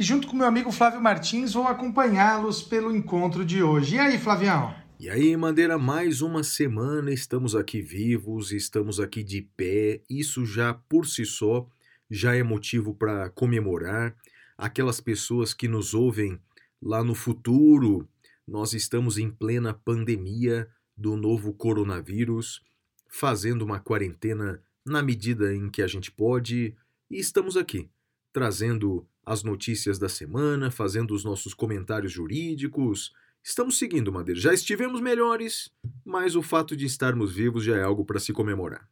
e, junto com meu amigo Flávio Martins, vou acompanhá-los pelo encontro de hoje. E aí, Flavião? E aí, Madeira, mais uma semana, estamos aqui vivos, estamos aqui de pé. Isso já por si só já é motivo para comemorar. Aquelas pessoas que nos ouvem lá no futuro, nós estamos em plena pandemia do novo coronavírus, fazendo uma quarentena na medida em que a gente pode, e estamos aqui, trazendo as notícias da semana, fazendo os nossos comentários jurídicos. Estamos seguindo, Madeira. Já estivemos melhores, mas o fato de estarmos vivos já é algo para se comemorar.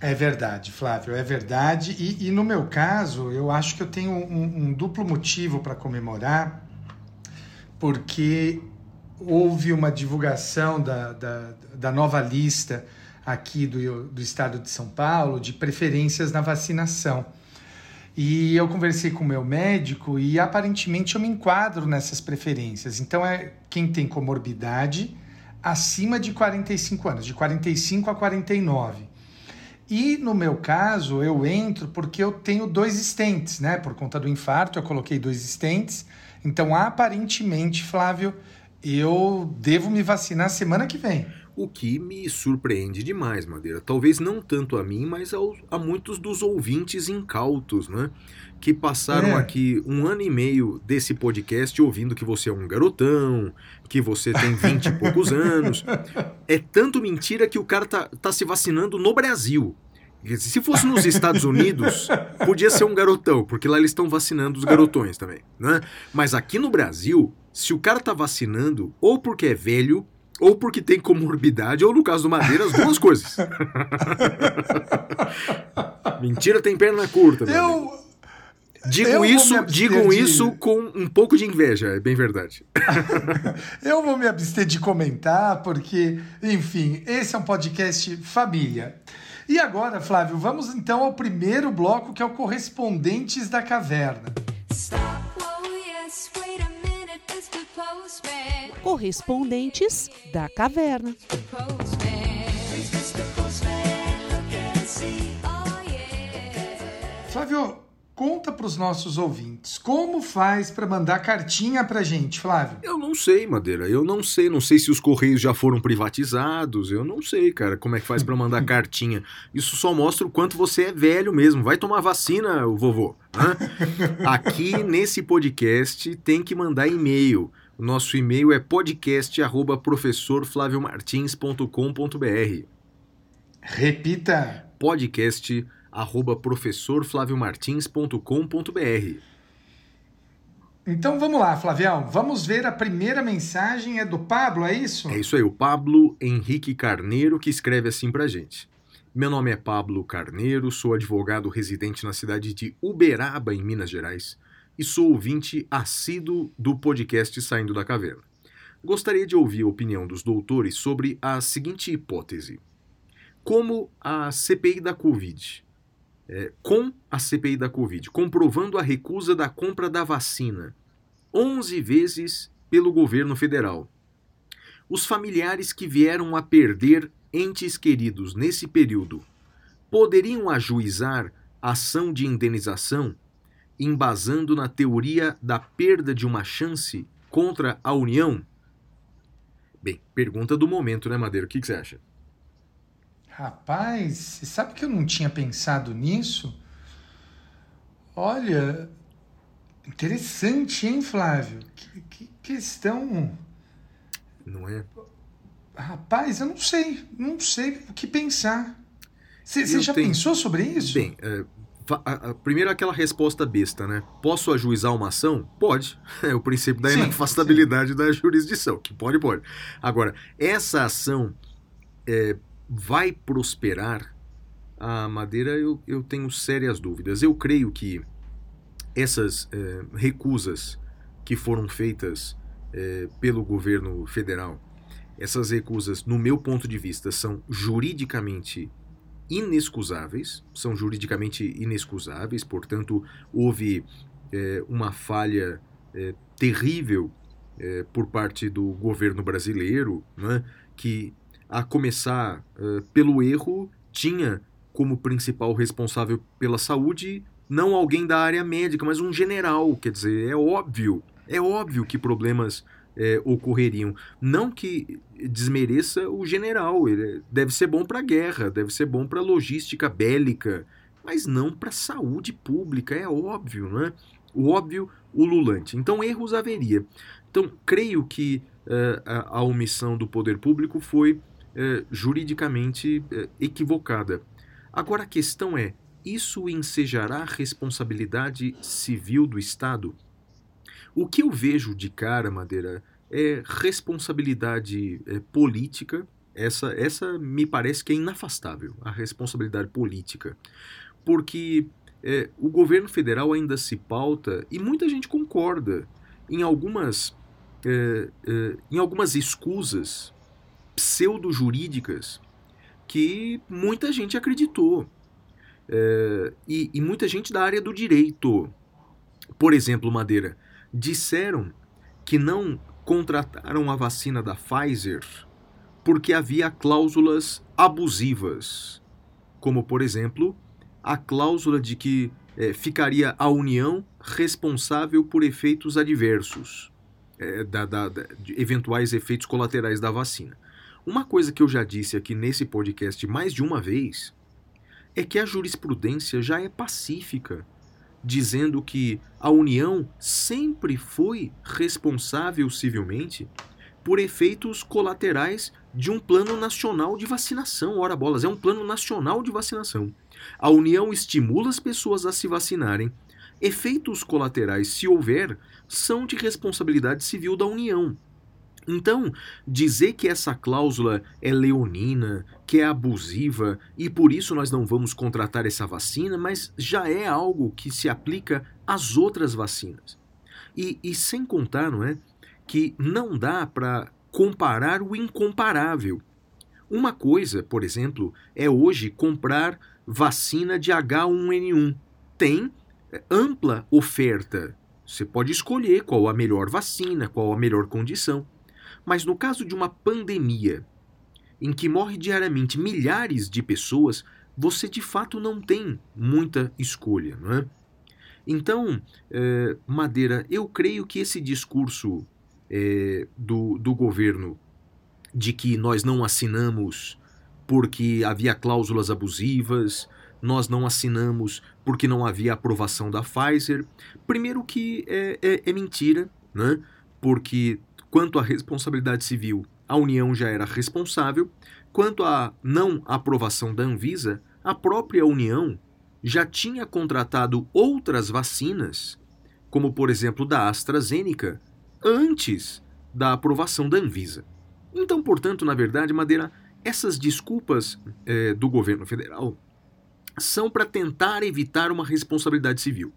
É verdade, Flávio, é verdade. E, e no meu caso, eu acho que eu tenho um, um duplo motivo para comemorar, porque houve uma divulgação da, da, da nova lista aqui do, do estado de São Paulo de preferências na vacinação. E eu conversei com o meu médico e aparentemente eu me enquadro nessas preferências. Então é quem tem comorbidade acima de 45 anos, de 45 a 49. E no meu caso, eu entro porque eu tenho dois estentes, né? Por conta do infarto, eu coloquei dois estentes. Então, aparentemente, Flávio, eu devo me vacinar semana que vem. O que me surpreende demais, Madeira. Talvez não tanto a mim, mas ao, a muitos dos ouvintes incautos, né? Que passaram É. aqui um ano e meio desse podcast ouvindo que você é um garotão, que você tem 20 e poucos anos. É tanto mentira que o cara tá, tá se vacinando no Brasil. Se fosse nos Estados Unidos, podia ser um garotão, porque lá eles estão vacinando os garotões também, né? Mas aqui no Brasil, se o cara tá vacinando, ou porque é velho, ou porque tem comorbidade, ou no caso do Madeira, as duas coisas. Mentira tem perna curta. Eu. Digo eu isso, digam de- isso com um pouco de inveja, é bem verdade. Eu vou me abster de comentar, porque, enfim, esse é um podcast família. E agora, Flávio, vamos então ao primeiro bloco, que é o Correspondentes da Caverna. Stop, oh yes, wait Correspondentes da Caverna. Flávio, conta para os nossos ouvintes, como faz para mandar cartinha pra gente, Flávio? Eu não sei, Madeira, eu não sei. Não sei se os Correios já foram privatizados. Eu não sei, cara, como é que faz pra mandar cartinha. Isso só mostra o quanto você é velho mesmo. Vai tomar vacina, o vovô. hã? Aqui nesse podcast tem que mandar e-mail. Nosso e-mail é podcast@professorflaviomartins.com.br. Repita. Podcast arroba professorflaviomartins.com.br. Então vamos lá, Flavião. Vamos ver a primeira mensagem. É do Pablo, é isso? É isso aí, o Pablo Henrique Carneiro que escreve assim pra gente. Meu nome é Pablo Carneiro, sou advogado residente na cidade de Uberaba, em Minas Gerais, e sou ouvinte assíduo do podcast Saindo da Caverna. Gostaria de ouvir a opinião dos doutores sobre a seguinte hipótese. Como a CPI da Covid, é, com a CPI da Covid, comprovando a recusa da compra da vacina 11 vezes pelo governo federal, os familiares que vieram a perder entes queridos nesse período poderiam ajuizar ação de indenização embasando na teoria da perda de uma chance contra a União? Bem, pergunta do momento, né, Madeira? O que, que você acha? Rapaz, sabe que eu não tinha pensado nisso? Olha, interessante, hein, Flávio? Que, que questão. Não é? Rapaz, eu não sei, não sei o que pensar. Você já tenho- pensou sobre isso? Bem, é, primeiro aquela resposta besta, né? Posso ajuizar uma ação? Pode. É o princípio da Sim, inafastabilidade da jurisdição, que pode, pode. Agora, essa ação é, vai prosperar? A Madeira, eu, eu tenho sérias dúvidas. Eu creio que essas eh, recusas que foram feitas eh, pelo governo federal, essas recusas, no meu ponto de vista, são juridicamente inexcusáveis, são juridicamente inexcusáveis, portanto, houve eh, uma falha eh, terrível eh, por parte do governo brasileiro, né, que, a começar eh, pelo erro, tinha como principal responsável pela saúde não alguém da área médica, mas um general. Quer dizer, é óbvio, é óbvio que problemas é, ocorreriam. Não que desmereça o general, ele deve ser bom para a guerra, deve ser bom para a logística bélica, mas não para a saúde pública, é óbvio, né? O óbvio ululante. Então, erros haveria. Então, creio que eh, a, a omissão do poder público foi eh, juridicamente eh, equivocada. Agora, a questão é: isso ensejará responsabilidade civil do Estado? O que eu vejo de cara, Madeira, é responsabilidade é, política. Essa, essa me parece que é inafastável, a responsabilidade política. Porque é, o governo federal ainda se pauta, e muita gente concorda, em algumas, é, é, em algumas escusas pseudo-jurídicas que muita gente acreditou. É, e, e muita gente da área do direito. Por exemplo, Madeira, disseram que não contrataram a vacina da Pfizer porque havia cláusulas abusivas, como, por exemplo, a cláusula de que eh, ficaria a União responsável por efeitos adversos, eh, da, da, da, de eventuais efeitos colaterais da vacina. Uma coisa que eu já disse aqui nesse podcast mais de uma vez é que a jurisprudência já é pacífica dizendo que a União sempre foi responsável civilmente por efeitos colaterais de um plano nacional de vacinação. Ora bolas, é um plano nacional de vacinação. A União estimula as pessoas a se vacinarem. Efeitos colaterais, se houver, são de responsabilidade civil da União. Então, dizer que essa cláusula é leonina, que é abusiva e por isso nós não vamos contratar essa vacina, mas já é algo que se aplica às outras vacinas. E, e sem contar, não é, que não dá para comparar o incomparável. Uma coisa, por exemplo, é hoje comprar vacina de H1N1. Tem ampla oferta. Você pode escolher qual a melhor vacina, qual a melhor condição. Mas no caso de uma pandemia, em que morre diariamente milhares de pessoas, você de fato não tem muita escolha, não é? Então, é, Madeira, eu creio que esse discurso é, do, do governo de que nós não assinamos porque havia cláusulas abusivas, nós não assinamos porque não havia aprovação da Pfizer. Primeiro que é, é, é mentira, né? porque Quanto à responsabilidade civil, a União já era responsável. Quanto à não aprovação da Anvisa, a própria União já tinha contratado outras vacinas, como por exemplo da AstraZeneca, antes da aprovação da Anvisa. Então, portanto, na verdade, Madeira, essas desculpas eh, do governo federal são para tentar evitar uma responsabilidade civil.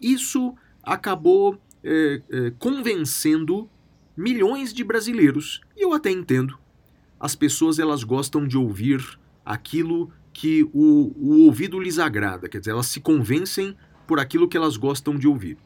Isso acabou eh, eh, convencendo milhões de brasileiros. E eu até entendo. As pessoas elas gostam de ouvir aquilo que o, o ouvido lhes agrada, quer dizer, elas se convencem por aquilo que elas gostam de ouvir.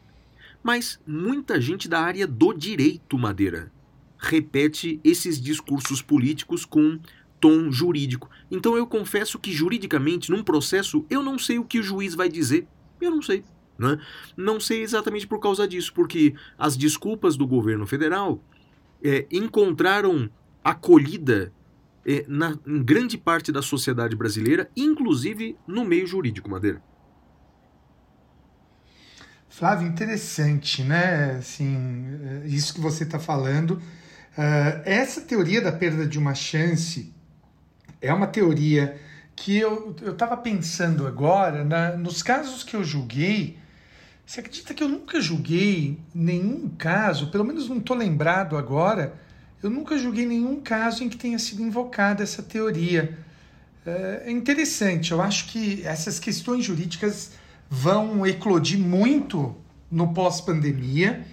Mas muita gente da área do direito, Madeira, repete esses discursos políticos com tom jurídico. Então eu confesso que juridicamente, num processo, eu não sei o que o juiz vai dizer. Eu não sei. Né? Não sei exatamente por causa disso, porque as desculpas do governo federal é, encontraram acolhida é, na, em grande parte da sociedade brasileira, inclusive no meio jurídico, Madeira. Flávio, interessante, né? Assim, é, isso que você está falando. Uh, essa teoria da perda de uma chance é uma teoria que eu estava pensando agora, nos casos que eu julguei, você acredita que eu nunca julguei nenhum caso, pelo menos não estou lembrado agora, eu nunca julguei nenhum caso em que tenha sido invocada essa teoria. É interessante, eu acho que essas questões jurídicas vão eclodir muito no pós-pandemia.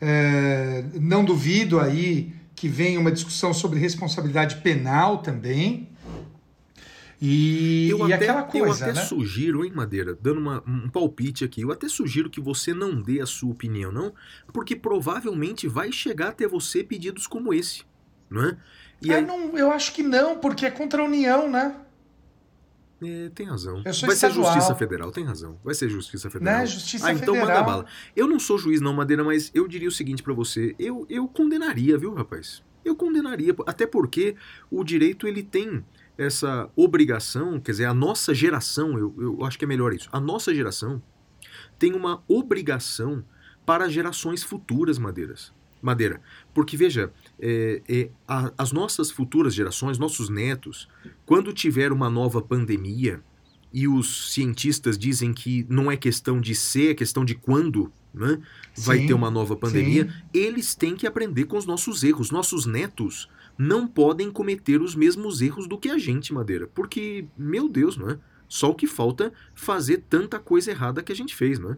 É, não duvido aí que venha uma discussão sobre responsabilidade penal também. E, Eu e até, aquela eu coisa, até né? sugiro, hein, Madeira, dando uma- um palpite aqui, eu até sugiro que você não dê a sua opinião, não, porque provavelmente vai chegar até você pedidos como esse, não é? E Ah, aí, não, eu acho que não, porque é contra a União, né? é, tem razão. Eu vai ser estadual. Justiça Federal, tem razão. Vai ser Justiça Federal. Né? Justiça ah, então Federal. manda bala. Eu não sou juiz não, Madeira, mas eu diria o seguinte pra você, eu, eu condenaria, viu, rapaz? Eu condenaria, até porque o direito ele tem essa obrigação, quer dizer, a nossa geração, eu, eu acho que é melhor isso, a nossa geração tem uma obrigação para gerações futuras, Madeiras. Madeira, porque veja, é, é, a- as nossas futuras gerações, nossos netos, quando tiver uma nova pandemia e os cientistas dizem que não é questão de ser, é questão de quando, né? Vai Sim, ter uma nova pandemia, sim. eles têm que aprender com os nossos erros. Nossos netos não podem cometer os mesmos erros do que a gente, Madeira. Porque, meu Deus, não é? Só o que falta fazer tanta coisa errada que a gente fez, não é?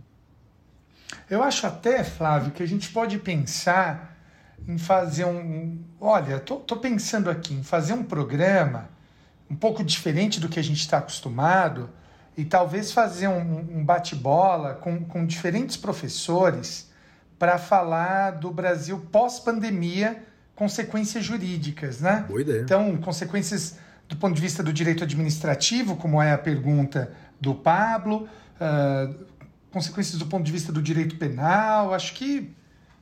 Eu acho até, Flávio, que a gente pode pensar em fazer um. Olha, tô, tô pensando aqui em fazer um programa um pouco diferente do que a gente está acostumado e talvez fazer um, um bate-bola com, com diferentes professores para falar do Brasil pós-pandemia, consequências jurídicas, né? Boa ideia. Então, consequências do ponto de vista do direito administrativo, como é a pergunta do Pablo, ah, consequências do ponto de vista do direito penal, acho que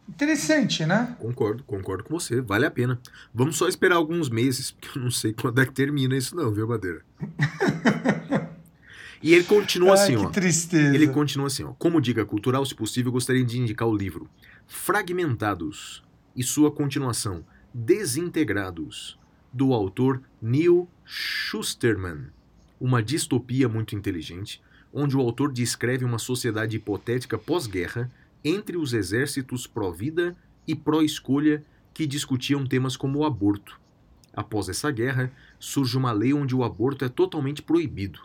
interessante, né? Concordo, concordo com você, vale a pena. Vamos só esperar alguns meses, porque eu não sei quando é que termina isso não, viu, Madeira? e ele continua assim, Ai, ó. que tristeza. Ele continua assim, ó. Como dica cultural, se possível, gostaria de indicar o livro Fragmentados e sua continuação Desintegrados, do autor Neil Schusterman. Uma distopia muito inteligente, onde o autor descreve uma sociedade hipotética pós-guerra entre os exércitos pró-vida e pró-escolha que discutiam temas como o aborto. Após essa guerra, surge uma lei onde o aborto é totalmente proibido.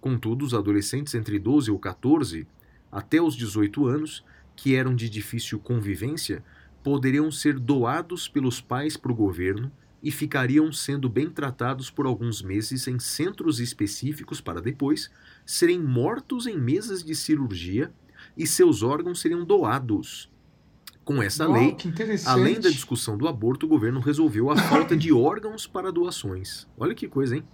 Contudo, os adolescentes entre 12 ou 14 até os 18 anos, que eram de difícil convivência, poderiam ser doados pelos pais para o governo e ficariam sendo bem tratados por alguns meses em centros específicos para depois serem mortos em mesas de cirurgia e seus órgãos seriam doados. Com essa Uau, lei. Além da discussão do aborto, o governo resolveu a falta de órgãos para doações. Olha que coisa, hein?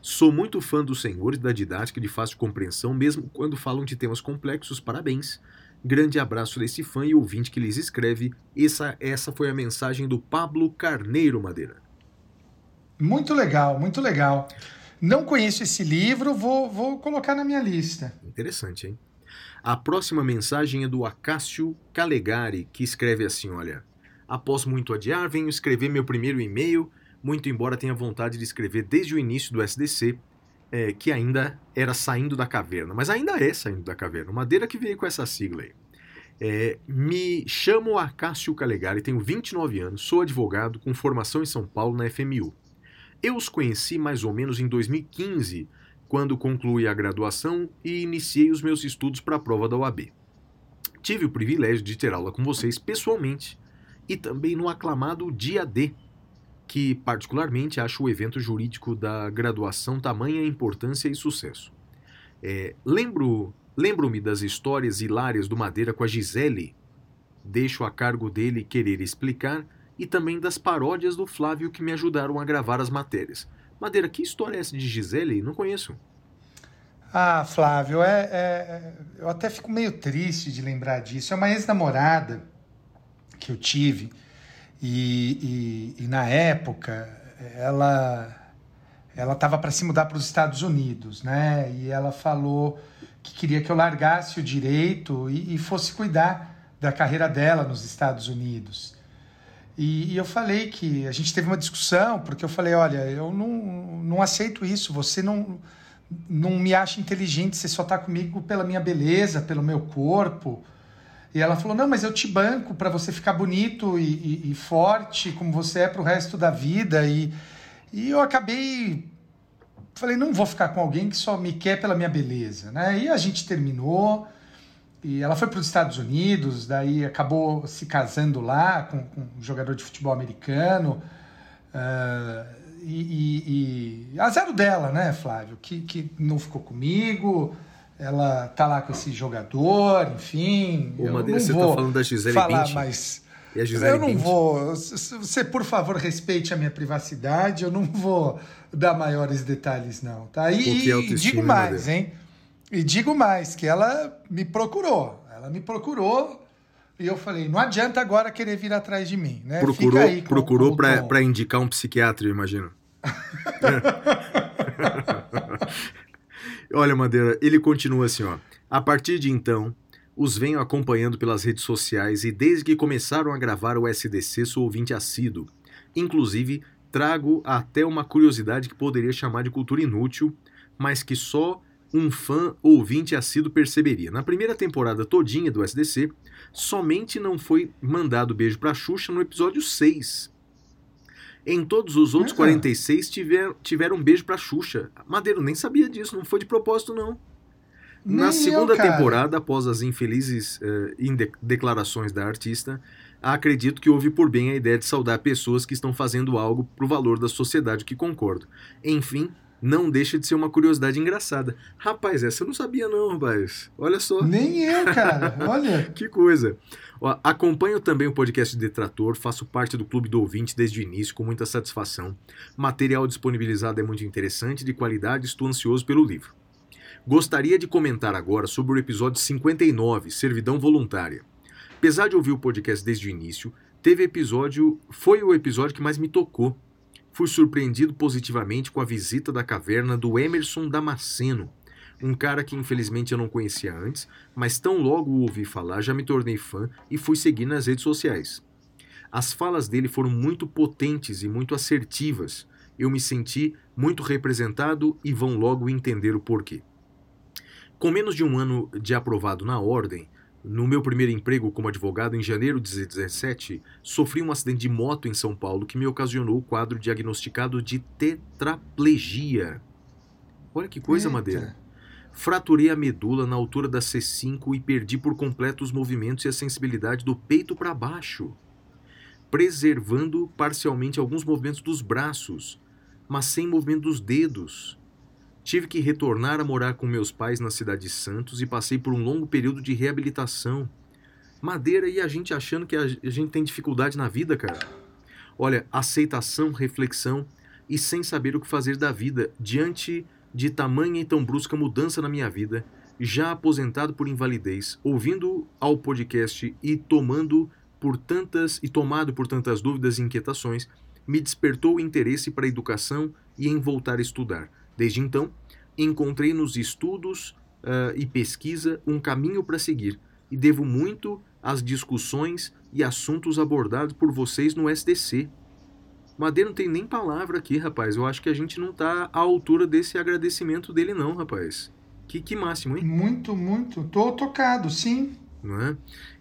Sou muito fã dos senhores da didática de fácil compreensão, mesmo quando falam de temas complexos. Parabéns. Grande abraço desse fã e ouvinte que lhes escreve. Essa, essa foi a mensagem do Pablo Carneiro Madeira. Muito legal, muito legal. Não conheço esse livro, vou, vou colocar na minha lista. Interessante, hein? A próxima mensagem é do Acácio Calegari, que escreve assim: olha. Após muito adiar, venho escrever meu primeiro e-mail, muito embora tenha vontade de escrever desde o início do SDC, é, que ainda era saindo da caverna, mas ainda é saindo da caverna. Madeira que veio com essa sigla aí. É, me chamo Acácio Calegari, tenho 29 anos, sou advogado com formação em São Paulo na FMU. Eu os conheci mais ou menos em 2015, quando concluí a graduação e iniciei os meus estudos para a prova da OAB. Tive o privilégio de ter aula com vocês pessoalmente e também no aclamado Dia D, que particularmente acho o evento jurídico da graduação tamanha importância e sucesso. É, lembro, lembro-me das histórias hilárias do Madeira com a Gisele, deixo a cargo dele querer explicar, e também das paródias do Flávio que me ajudaram a gravar as matérias. Madeira, que história é essa de Gisele? Não conheço. Ah, Flávio, é, é- eu até fico meio triste de lembrar disso. É uma ex-namorada que eu tive e, e- na época ela ela estava para se mudar para os Estados Unidos, né? E ela falou que queria que eu largasse o direito e, e fosse cuidar da carreira dela nos Estados Unidos. E, e eu falei que a gente teve uma discussão, porque eu falei, olha, eu não, não aceito isso, você não, não me acha inteligente, você só tá comigo pela minha beleza, pelo meu corpo. E ela falou, não, mas eu te banco para você ficar bonito e, e- e forte como você é pro resto da vida. E, e eu acabei falei, não vou ficar com alguém que só me quer pela minha beleza, né? E a gente terminou. E ela foi para os Estados Unidos, daí acabou se casando lá com, com um jogador de futebol americano. Uh, e, e, e azar dela, né, Flávio? Que, que não ficou comigo. Ela tá lá com esse jogador, enfim. Ô, eu Madeira, não você vou tá falando da Gisele falar Bündchen? mais. E a Gisele Eu não Bündchen? vou. Você, por favor, respeite a minha privacidade. Eu não vou dar maiores detalhes, não. Tá? E, e digo mais, Madeira? hein? E digo mais, que ela me procurou. Ela me procurou e eu falei, não adianta agora querer vir atrás de mim, né? Procurou, aí procurou pra indicar um psiquiatra, eu imagino. Olha, Madeira, ele continua assim, ó. A partir de então, os venho acompanhando pelas redes sociais e desde que começaram a gravar o SDC sou ouvinte assíduo. Inclusive, trago até uma curiosidade que poderia chamar de cultura inútil, mas que só um fã ouvinte assíduo perceberia. Na primeira temporada todinha do SDC, somente não foi mandado beijo pra Xuxa no episódio 6. Em todos os outros Ah. 46 tiver, tiveram um beijo pra Xuxa. Madeiro nem sabia disso, não foi de propósito, não. Na Nem segunda eu, temporada, após as infelizes inde- declarações da artista, acredito que houve por bem a ideia de saudar pessoas que estão fazendo algo pro valor da sociedade, que concordo. Enfim, não deixa de ser uma curiosidade engraçada. Rapaz, essa eu não sabia não, rapaz. Olha só. Nem eu, cara. Olha. Que coisa. Ó, acompanho também o podcast Detrator, faço parte do Clube do Ouvinte desde o início, com muita satisfação. Material disponibilizado é muito interessante, de qualidade, estou ansioso pelo livro. Gostaria de comentar agora sobre o episódio 59, Servidão Voluntária. Apesar de ouvir o podcast desde o início, teve episódio, foi o episódio que mais me tocou. Fui surpreendido positivamente com a visita da caverna do Emerson Damasceno, um cara que infelizmente eu não conhecia antes, mas tão logo o ouvi falar já me tornei fã e fui seguir nas redes sociais. As falas dele foram muito potentes e muito assertivas. Eu me senti muito representado e vão logo entender o porquê. Com menos de um ano de aprovado na ordem, no meu primeiro emprego como advogado em janeiro de 2017, sofri um acidente de moto em São Paulo que me ocasionou o quadro diagnosticado de tetraplegia. Olha que coisa, Eita. Madeira. Fraturei a medula na altura da C5 e perdi por completo os movimentos e a sensibilidade do peito para baixo, preservando parcialmente alguns movimentos dos braços, mas sem movimento dos dedos. Tive que retornar a morar com meus pais na cidade de Santos e passei por um longo período de reabilitação. Madeira e a gente achando que a gente tem dificuldade na vida, cara. Olha, aceitação, reflexão e sem saber o que fazer da vida diante de tamanha e tão brusca mudança na minha vida, já aposentado por invalidez, ouvindo ao podcast e tomando por tantas e tomado por tantas dúvidas e inquietações, me despertou o interesse para a educação e em voltar a estudar. Desde então, encontrei nos estudos ah, e pesquisa um caminho para seguir e devo muito às discussões e assuntos abordados por vocês no SDC. Madeira não tem nem palavra aqui, rapaz. Eu acho que a gente não tá à altura desse agradecimento dele, não, rapaz. Que, que máximo, hein? Muito, muito. Tô tocado, sim. Não é?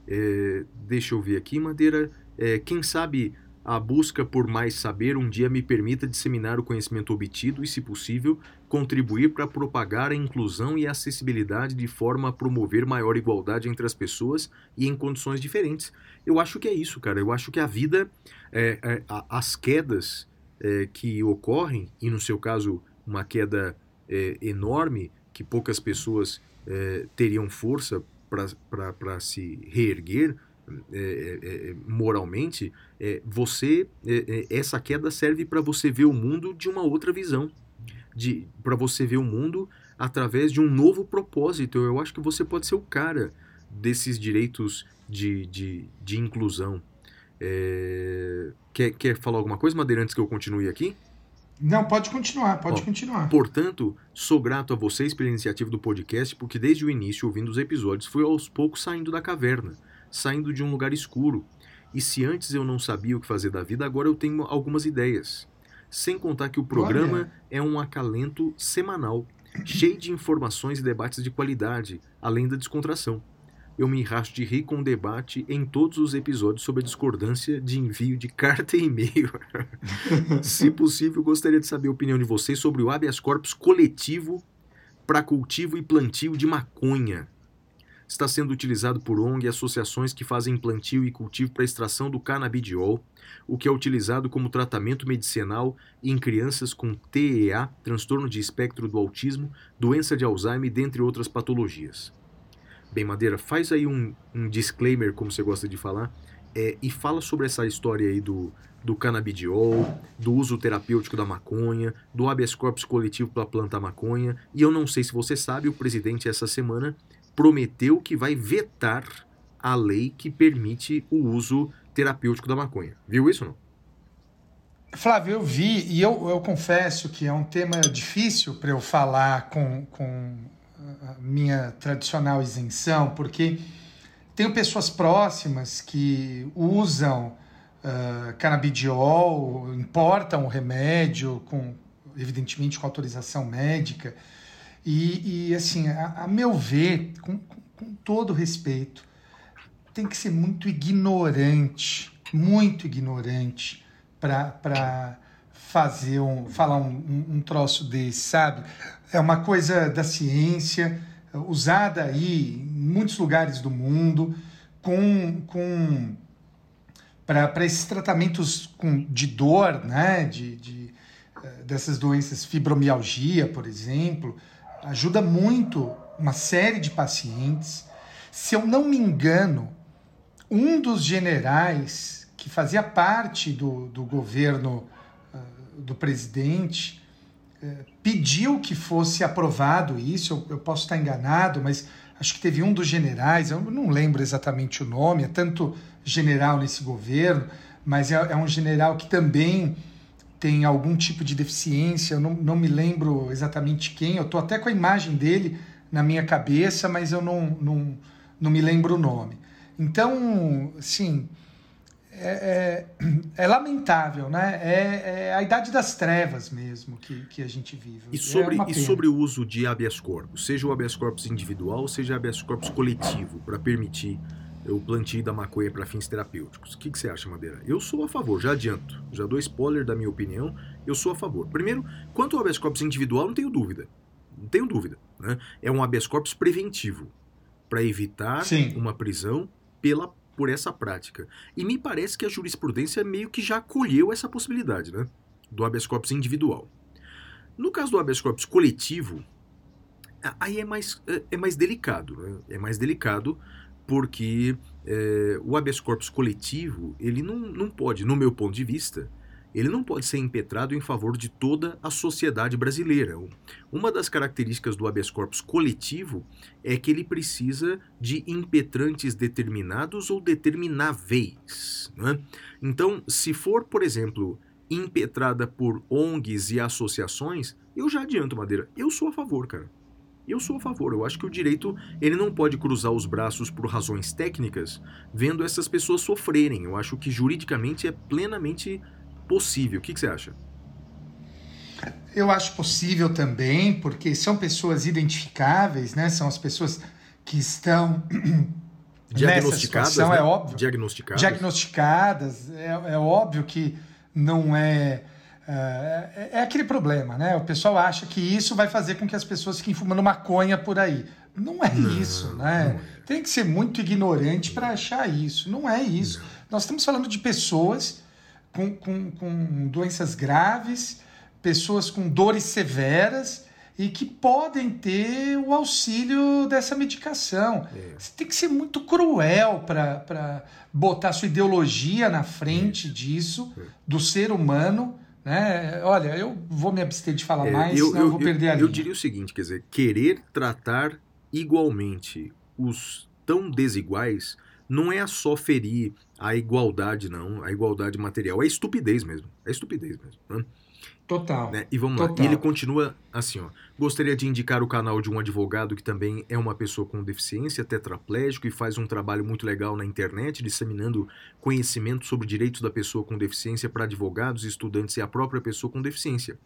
É, deixa eu ver aqui, Madeira. É, quem sabe a busca por mais saber um dia me permita disseminar o conhecimento obtido e, se possível, contribuir para propagar a inclusão e a acessibilidade de forma a promover maior igualdade entre as pessoas e em condições diferentes. Eu acho que é isso, cara. Eu acho que a vida, é, é, as quedas é, que ocorrem, e no seu caso, uma queda é, enorme, que poucas pessoas é, teriam força para se reerguer é, é, é, moralmente, é, você é, é, essa queda serve para você ver o mundo de uma outra visão, de para você ver o mundo através de um novo propósito. Eu acho que você pode ser o cara desses direitos de, de, de inclusão. É, quer, quer falar alguma coisa, Madeira, antes que eu continue aqui? Não, pode continuar, pode Ó, continuar. Portanto, sou grato a vocês pela iniciativa do podcast, porque desde o início, ouvindo os episódios, fui aos poucos saindo da caverna, saindo de um lugar escuro. E se antes eu não sabia o que fazer da vida, agora eu tenho algumas ideias. Sem contar que o programa Olha. é um acalento semanal, cheio de informações e debates de qualidade, além da descontração. eu me racho de rir com o debate em todos os episódios sobre a discordância de envio de carta e e-mail. Se possível, gostaria de saber a opinião de vocês sobre o habeas corpus coletivo para cultivo e plantio de maconha. Está sendo utilizado por ONG e associações que fazem plantio e cultivo para extração do canabidiol, o que é utilizado como tratamento medicinal em crianças com TEA, transtorno de espectro do autismo, doença de Alzheimer, dentre outras patologias. Bem, Madeira, faz aí um, um disclaimer, como você gosta de falar, é, e fala sobre essa história aí do, do canabidiol, do uso terapêutico da maconha, do habeas corpus coletivo para plantar maconha. E eu não sei se você sabe, o presidente essa semana prometeu que vai vetar a lei que permite o uso terapêutico da maconha. Viu isso não? Flávio, eu vi e eu, eu confesso que é um tema difícil para eu falar com, com a minha tradicional isenção, porque tenho pessoas próximas que usam uh, canabidiol, importam o remédio, com, evidentemente com autorização médica. E, e assim, a, a, meu ver, com, com todo respeito, tem que ser muito ignorante, muito ignorante para fazer um, falar um, um, um troço desse, sabe? É uma coisa da ciência, usada aí em muitos lugares do mundo, com, com para esses tratamentos com, de dor, né? de, de, eh, dessas doenças, fibromialgia, por exemplo, ajuda muito uma série de pacientes. Se eu não me engano, um dos generais que fazia parte do, do governo uh, do presidente uh, pediu que fosse aprovado isso. Eu, eu, posso estar enganado, mas acho que teve um dos generais, eu não lembro exatamente o nome, é tanto general nesse governo, mas é, é um general que também tem algum tipo de deficiência, eu não, não me lembro exatamente quem, eu estou até com a imagem dele na minha cabeça, mas eu não, não, não me lembro o nome. Então, sim, é, é, é lamentável, né? É, é, a idade das trevas mesmo que, que a gente vive. E sobre, e sobre o uso de habeas corpus, seja o habeas corpus individual, seja o habeas corpus coletivo, para permitir o plantio da maconha para fins terapêuticos. O que, que, você acha, Madeira? Eu sou a favor, já adianto. Já dou spoiler da minha opinião, eu sou a favor. Primeiro, quanto ao habeas corpus individual, não tenho dúvida. Não tenho dúvida. Né? É um habeas corpus preventivo, para evitar Sim. uma prisão pela, por essa prática. E me parece que a jurisprudência meio que já acolheu essa possibilidade, né? Do habeas corpus individual. No caso do habeas corpus coletivo, aí é mais, é, é mais delicado, né? É mais delicado porque é, o habeas corpus coletivo, ele não, não pode, no meu ponto de vista, ele não pode ser impetrado em favor de toda a sociedade brasileira. Uma das características do habeas corpus coletivo é que ele precisa de impetrantes determinados ou determináveis. Né? Então, se for, por exemplo, impetrada por ONGs e associações, eu já adianto, Madeira, eu sou a favor, cara. Eu sou a favor. Eu acho que o direito ele não pode cruzar os braços por razões técnicas, vendo essas pessoas sofrerem. Eu acho que juridicamente é plenamente possível. O que, que você acha? Eu acho possível também, porque são pessoas identificáveis, né? São as pessoas que estão diagnosticadas, situação, né? é óbvio. Diagnosticadas. Diagnosticadas. É, é óbvio que não é é, é, aquele problema, né? O pessoal acha que isso vai fazer com que as pessoas fiquem fumando maconha por aí. Não é isso, né? É. Tem que ser muito ignorante para achar isso. Não é isso. Nós estamos falando de pessoas com, com, com doenças graves, pessoas com dores severas e que podem ter o auxílio dessa medicação. É. Você tem que ser muito cruel para botar sua ideologia na frente é. disso, é. do ser humano né? Olha, eu vou me abster de falar é, mais, eu, eu, eu vou perder eu, a linha. Eu diria o seguinte, quer dizer, querer tratar igualmente os tão desiguais não é só ferir a igualdade, não, a igualdade material, é estupidez mesmo, é estupidez mesmo. Né? Total. Né? E vamos Total. lá. E ele continua assim, ó. Gostaria de indicar o canal de um advogado que também é uma pessoa com deficiência, tetraplégico e faz um trabalho muito legal na internet, disseminando conhecimento sobre direitos da pessoa com deficiência para advogados, estudantes e a própria pessoa com deficiência.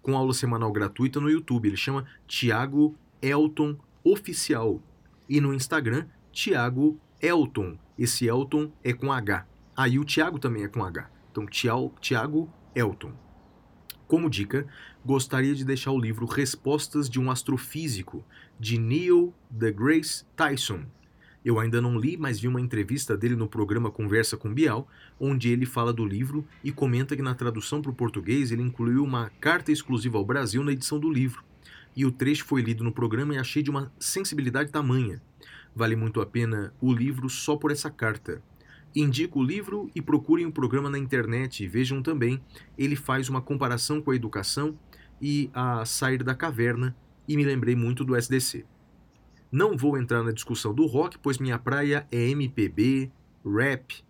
Com aula semanal gratuita no YouTube. Ele chama Tiago Elton Oficial. E no Instagram, Tiago Elton. Esse Elton é com H. Aí o Tiago também é com H. Então, Tiago Elton. Como dica, gostaria de deixar o livro Respostas de um Astrofísico, de Neil deGrasse Tyson. Eu ainda não li, mas vi uma entrevista dele no programa Conversa com Bial, onde ele fala do livro e comenta que na tradução para o português ele incluiu uma carta exclusiva ao Brasil na edição do livro. E o trecho foi lido no programa e achei de uma sensibilidade tamanha. Vale muito a pena o livro só por essa carta. Indico o livro e procurem o programa na internet e vejam também. Ele faz uma comparação com a educação e a sair da caverna e me lembrei muito do SDC. Não vou entrar na discussão do rock, pois minha praia é MPB, rap,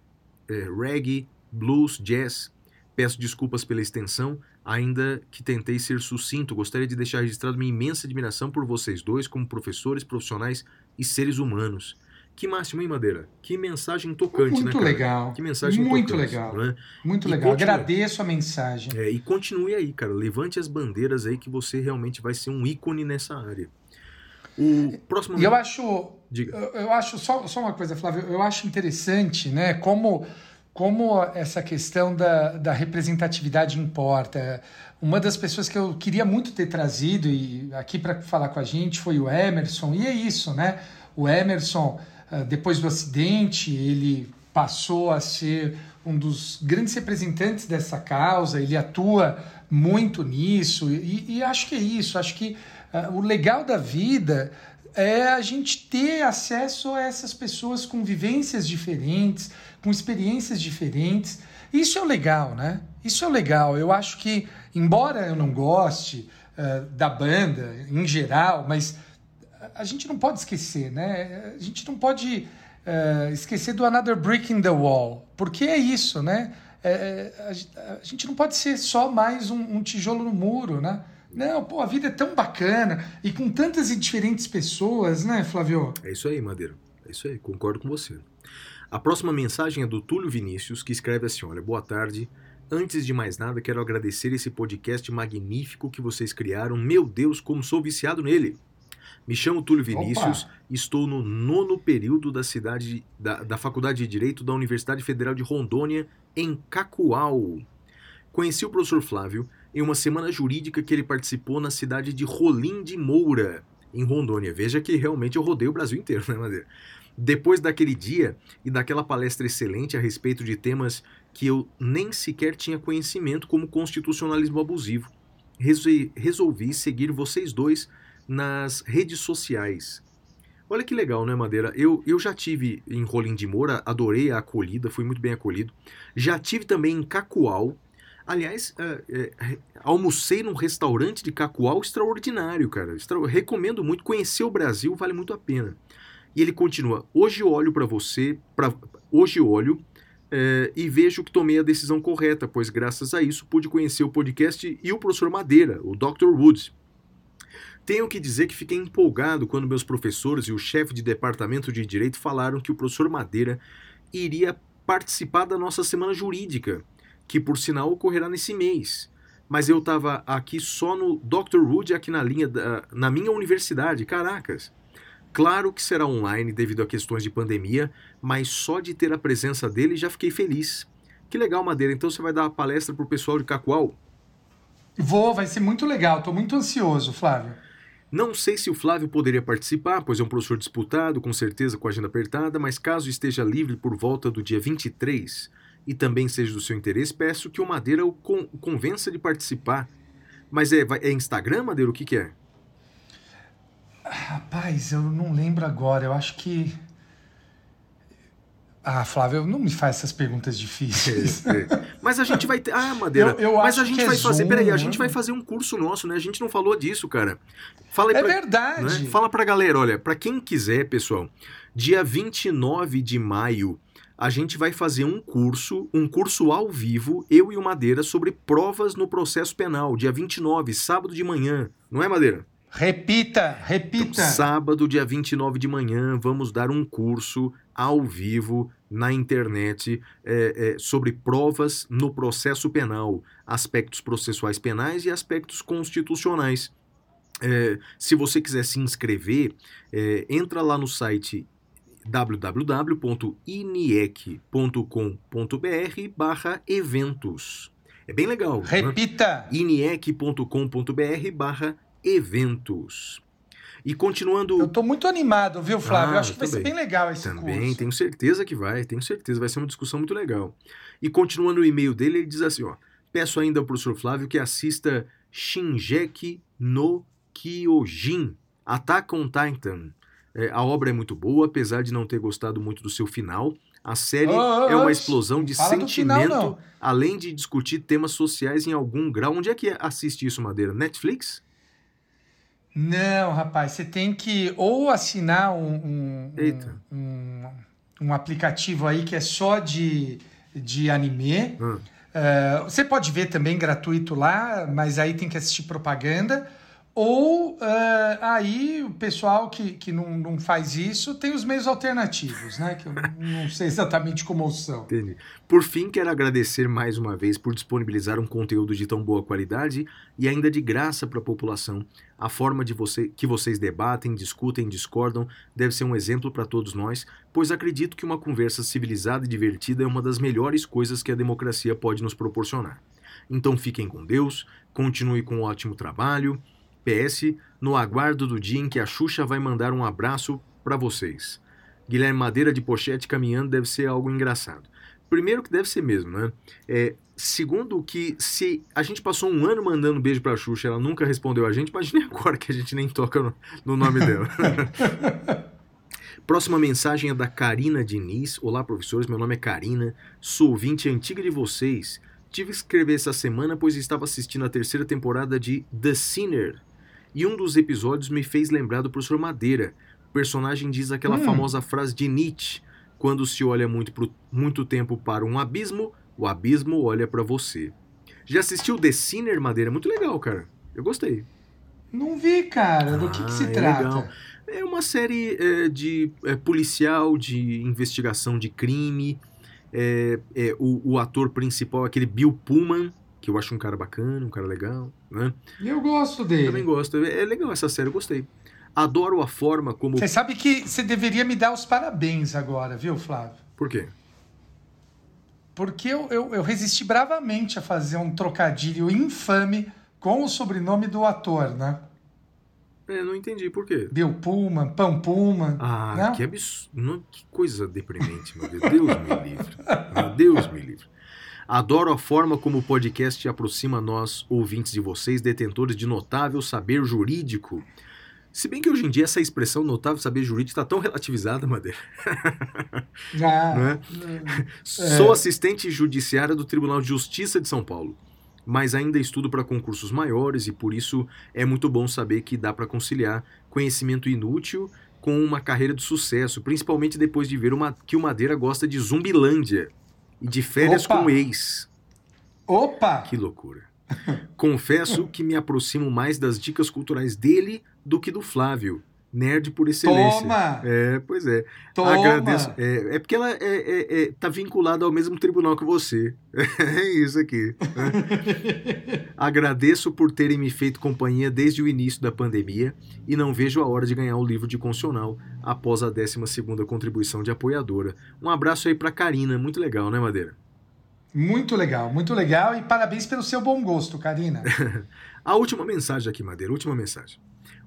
eh, reggae, blues, jazz. Peço desculpas pela extensão, ainda que tentei ser sucinto. Gostaria de deixar registrado minha imensa admiração por vocês dois como professores, profissionais e seres humanos. Que máximo, hein, Madeira? Que mensagem tocante, né, Muito legal. Que mensagem Muito tocante, legal. né? Muito E legal. Agradeço a mensagem. É, e continue aí, cara. Levante as bandeiras aí que você realmente vai ser um ícone nessa área. O próximo. E eu acho, Diga. eu, eu acho só, só uma coisa, Flávio, eu acho interessante, né, como, como essa questão da, da representatividade importa. Uma das pessoas que eu queria muito ter trazido e aqui para falar com a gente foi o Emerson, e é isso, né? O Emerson, depois do acidente, ele passou a ser um dos grandes representantes dessa causa, ele atua muito nisso, e, e acho que é isso, acho que ah, o legal da vida é a gente ter acesso a essas pessoas com vivências diferentes, com experiências diferentes. Isso é o legal, né? Isso é o legal. Eu acho que, embora eu não goste ah, da banda em geral, mas a gente não pode esquecer, né? A gente não pode eh, esquecer do Another Brick in the Wall, porque é isso, né? É, é, a, a gente não pode ser só mais um, um tijolo no muro, né? Não, pô, a vida é tão bacana e com tantas e diferentes pessoas, né, Flávio? É isso aí, Madeira. É isso aí, concordo com você. A próxima mensagem é do Túlio Vinícius, que escreve assim: Olha, boa tarde. Antes de mais nada, quero agradecer esse podcast magnífico que vocês criaram. Meu Deus, como sou viciado nele! Me chamo Túlio Vinícius, estou no nono período da cidade da, da Faculdade de Direito da Universidade Federal de Rondônia, em Cacoal. Conheci o professor Flávio em uma semana jurídica que ele participou na cidade de Rolim de Moura, em Rondônia. Veja que realmente eu rodei o Brasil inteiro, né, Madeira? Depois daquele dia e daquela palestra excelente a respeito de temas que eu nem sequer tinha conhecimento, como constitucionalismo abusivo, resolvi seguir vocês dois nas redes sociais. Olha que legal, né, Madeira? Eu, eu já tive em Rolim de Moura, adorei a acolhida, fui muito bem acolhido. Já tive também em Cacoal. Aliás, é, é, almocei num restaurante de Cacoal extraordinário, cara. Extra- recomendo muito. Conhecer o Brasil vale muito a pena. E ele continua: Hoje olho para você, pra, hoje olho é, e vejo que tomei a decisão correta, pois graças a isso pude conhecer o podcast e o professor Madeira, o Dr. Woods. Tenho que dizer que fiquei empolgado quando meus professores e o chefe de departamento de direito falaram que o professor Madeira iria participar da nossa semana jurídica, que por sinal ocorrerá nesse mês. Mas eu estava aqui só no Dr. Wood, aqui na linha da, na minha universidade, caracas. Claro que será online devido a questões de pandemia, mas só de ter a presença dele já fiquei feliz. Que legal, Madeira. Então você vai dar a palestra pro pessoal de Cacoal? Vou, vai ser muito legal, estou muito ansioso, Flávio. Não sei se o Flávio poderia participar, pois é um professor disputado, com certeza com a agenda apertada, mas caso esteja livre por volta do dia 23 e também seja do seu interesse, peço que o Madeira o con- convença de participar. Mas é, é Instagram, Madeira? O que, que é? Rapaz, eu não lembro agora, eu acho que. Ah, Flávio, não me faz essas perguntas difíceis. É, é. Mas a gente vai ter. Ah, Madeira. Eu- eu mas a gente é vai fazer. Zoom, Peraí, a né? gente vai fazer um curso nosso, né? A gente não falou disso, cara. Fala aí É pra- verdade. né? Fala pra galera, olha, pra quem quiser, pessoal, dia 29 de maio, a gente vai fazer um curso, um curso ao vivo, eu e o Madeira, sobre provas no processo penal, dia 29, sábado de manhã. Não é, Madeira? Repita, repita. Então, sábado, dia 29 de manhã, vamos dar um curso ao vivo na internet é, é, sobre provas no processo penal, aspectos processuais penais e aspectos constitucionais. É, se você quiser se inscrever, é, entra lá no site www.iniec.com.br barra eventos. É bem legal. né? Repita. iniec.com.br barra eventos. E continuando... Eu tô muito animado, viu, Flávio? Ah, eu acho que vai também. ser bem legal esse Também, curso. tenho certeza que vai, tenho certeza, vai ser uma discussão muito legal. E continuando o e-mail dele, ele diz assim, ó, peço ainda ao professor Flávio que assista Shinjeki no Kyojin, Attack on Titan. É, a obra é muito boa, apesar de não ter gostado muito do seu final. A série Ô, ô, é uma explosão de final, sentimento, não. além de discutir temas sociais em algum grau. Onde é que assiste isso, Madeira? Netflix? Não, rapaz, você tem que ou assinar um, um, um, um, aplicativo aí que é só de, de anime. Hum. É, você pode ver também gratuito lá, mas aí tem que assistir propaganda. Ou é, aí o pessoal que, que não, não faz isso tem os meios alternativos, né? Que eu não sei exatamente como são. Entendi. Por fim, quero agradecer mais uma vez por disponibilizar um conteúdo de tão boa qualidade e ainda de graça para a população. A forma de você, que vocês debatem, discutem, discordam deve ser um exemplo para todos nós, pois acredito que uma conversa civilizada e divertida é uma das melhores coisas que a democracia pode nos proporcionar. Então fiquem com Deus, continue com um ótimo trabalho. PS, no aguardo do dia em que a Xuxa vai mandar um abraço para vocês. Guilherme Madeira de pochete caminhando deve ser algo engraçado. Primeiro que deve ser mesmo, né? É, segundo que se a gente passou um ano mandando beijo pra Xuxa, ela nunca respondeu a gente, imagine agora que a gente nem toca no, no nome dela. Próxima mensagem é da Karina Diniz. Olá, professores, meu nome é Karina, sou ouvinte antiga de vocês. Tive que escrever essa semana pois estava assistindo a terceira temporada de The Sinner. E um dos episódios me fez lembrar do professor Madeira. O personagem diz aquela Hum. famosa frase de Nietzsche: quando se olha muito, pro- muito tempo para um abismo, o abismo olha para você. Já assistiu The Sinner, Madeira? Muito legal, cara. Eu gostei. Não vi, cara. Do que, que se Ah, é trata? legal. É uma série é, de é, policial, de investigação de crime. É, é, o, o ator principal é aquele Bill Pullman, que eu acho um cara bacana, um cara legal. Né? Eu gosto Também dele. gosto. É é legal essa série, eu gostei. Adoro a forma como. Você sabe que você deveria me dar os parabéns agora, viu, Flávio? Por quê? Porque eu, eu, eu resisti bravamente a fazer um trocadilho infame com o sobrenome do ator, né? É, não entendi por quê. Bill Pullman, Pam Pullman. Ah, né? que absurdo. Que coisa deprimente, meu Deus. Deus me livre. Meu Deus me livre. Adoro a forma como o podcast aproxima nós, ouvintes de vocês, detentores de notável saber jurídico. Se bem que hoje em dia essa expressão notável saber jurídico está tão relativizada, Madeira. Ah, Né? Sou assistente judiciária do Tribunal de Justiça de São Paulo, mas ainda estudo para concursos maiores e por isso é muito bom saber que dá para conciliar conhecimento inútil com uma carreira de sucesso, principalmente depois de ver uma, que o Madeira gosta de Zumbilândia de férias Opa! com ex. Opa! Que loucura. Confesso que me aproximo mais das dicas culturais dele do que do Flávio. Nerd por excelência. Toma! É, pois é. Toma! Agradeço. É, é porque ela é, é, é- tá vinculada ao mesmo tribunal que você. É isso aqui. né? Agradeço por terem me feito companhia desde o início da pandemia e não vejo a hora de ganhar o livro de constitucional após a 12ª contribuição de apoiadora. Um abraço aí pra Karina, muito legal, né, Madeira? Muito legal, muito legal. E parabéns pelo seu bom gosto, Karina. A última mensagem aqui, Madeira, última mensagem.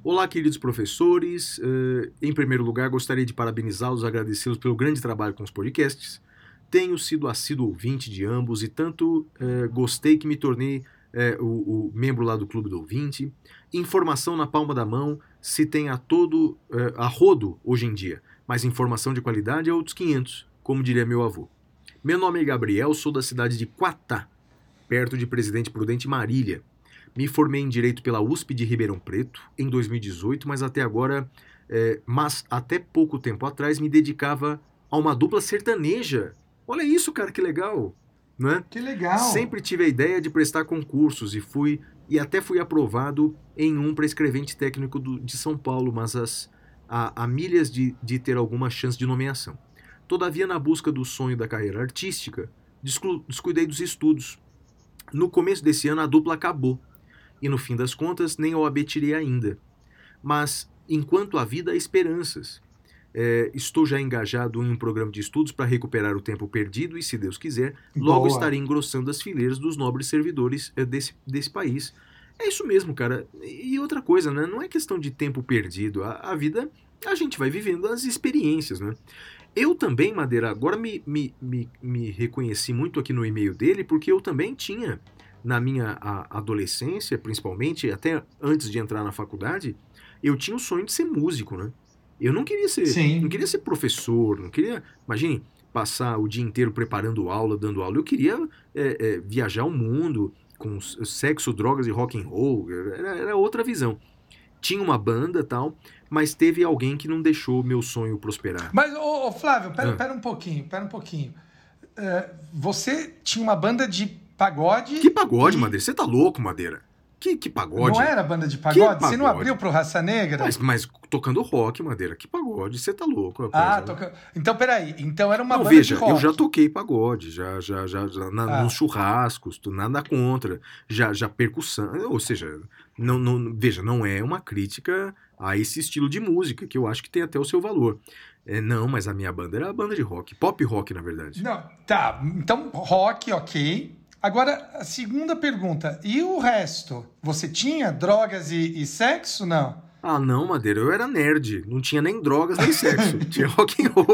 Olá, queridos professores. Eh, em primeiro lugar, gostaria de parabenizá-los agradecê-los pelo grande trabalho com os podcasts. Tenho sido assíduo ouvinte de ambos e tanto eh, gostei que me tornei eh, o, o membro lá do Clube do Ouvinte. Informação na palma da mão se tem a todo, a rodo hoje em dia, mas informação de qualidade é outros 500, como diria meu avô. Meu nome é Gabriel, sou da cidade de Quatá, perto de Presidente Prudente Marília. Me formei em Direito pela USP de Ribeirão Preto em 2018, mas até agora, é, mas até pouco tempo atrás, me dedicava a uma dupla sertaneja. Olha isso, cara, que legal, não é? Que legal. Sempre tive a ideia de prestar concursos e fui e até fui aprovado em um para escrevente técnico do- de São Paulo, mas as, a, a milhas de, de ter alguma chance de nomeação. Todavia, na busca do sonho da carreira artística, descuidei dos estudos. No começo desse ano, a dupla acabou e no fim das contas nem OAB tirei ainda. Mas enquanto há vida há esperanças. É, estou já engajado em um programa de estudos para recuperar o tempo perdido e, se Deus quiser, logo Boa. estarei engrossando as fileiras dos nobres servidores é, desse, desse país. É isso mesmo, cara. E outra coisa, né? Não é questão de tempo perdido. A, a vida, a gente vai vivendo as experiências, né? Eu também, Madeira, agora me, me, me, me reconheci muito aqui no e-mail dele, porque eu também tinha, na minha adolescência, principalmente, até antes de entrar na faculdade, eu tinha o sonho de ser músico, né? Eu não queria ser, Sim. não queria ser professor, não queria, imagine, passar o dia inteiro preparando aula, dando aula. Eu queria é, é, viajar o mundo com sexo, drogas e rock and roll. Era, era outra visão. Tinha uma banda tal, mas teve alguém que não deixou meu sonho prosperar. Mas, ô, ô, Flávio, pera, Ah. pera um pouquinho, pera um pouquinho. É, você tinha uma banda de pagode. Que pagode, e- Madeira? Você tá louco, Madeira? Que, que pagode? Não era banda de pagode? Você não pagode? abriu pro Raça Negra? Mas, mas tocando rock, Madeira. Que pagode? Você tá louco, Ah, rapaz. toca... então peraí. Então era uma Não, banda veja, de rock. eu já toquei pagode, já, já, já, já na- Ah. nos churrascos, nada contra, já, já percussão, ou seja, não, não, veja, não é uma crítica a esse estilo de música, que eu acho que tem até o seu valor. É, não, mas a minha banda era a banda de rock, pop rock, na verdade. Não, tá. Então, rock, ok. Agora, a segunda pergunta. E o resto? Você tinha drogas e, e sexo? Não. Ah, não, Madeira, eu era nerd, não tinha nem drogas nem sexo, tinha rock and roll.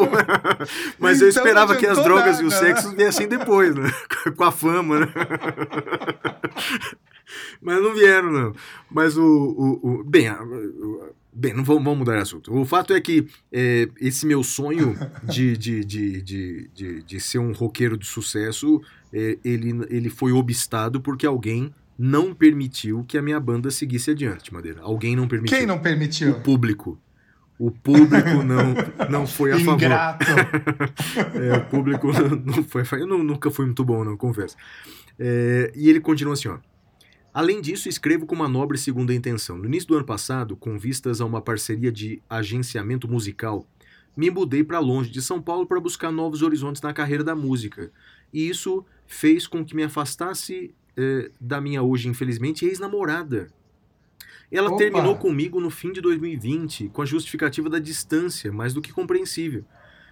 Mas eu Então não esperava que as drogas e o nada, sexo viessem depois, né? Com a fama, né? Mas não vieram, não. Mas o. o, o- bem, bem, não vamos, vamos mudar de assunto. O fato é que é, esse meu sonho de, de, de, de, de, de ser um roqueiro de sucesso, ele, ele foi obstado porque alguém não permitiu que a minha banda seguisse adiante, Madeira. Alguém não permitiu. Quem não permitiu? O público. O público não, não foi a favor. Ingrato. É, o público não foi a favor. Eu não- nunca fui muito bom, não, confesso. É, e ele continua assim, ó. Além disso, escrevo com uma nobre segunda intenção. No início do ano passado, com vistas a uma parceria de agenciamento musical, me mudei para longe de São Paulo para buscar novos horizontes na carreira da música. E isso fez com que me afastasse eh, da minha hoje, infelizmente, ex-namorada. Ela Opa! terminou comigo no fim de 2020, com a justificativa da distância, mais do que compreensível.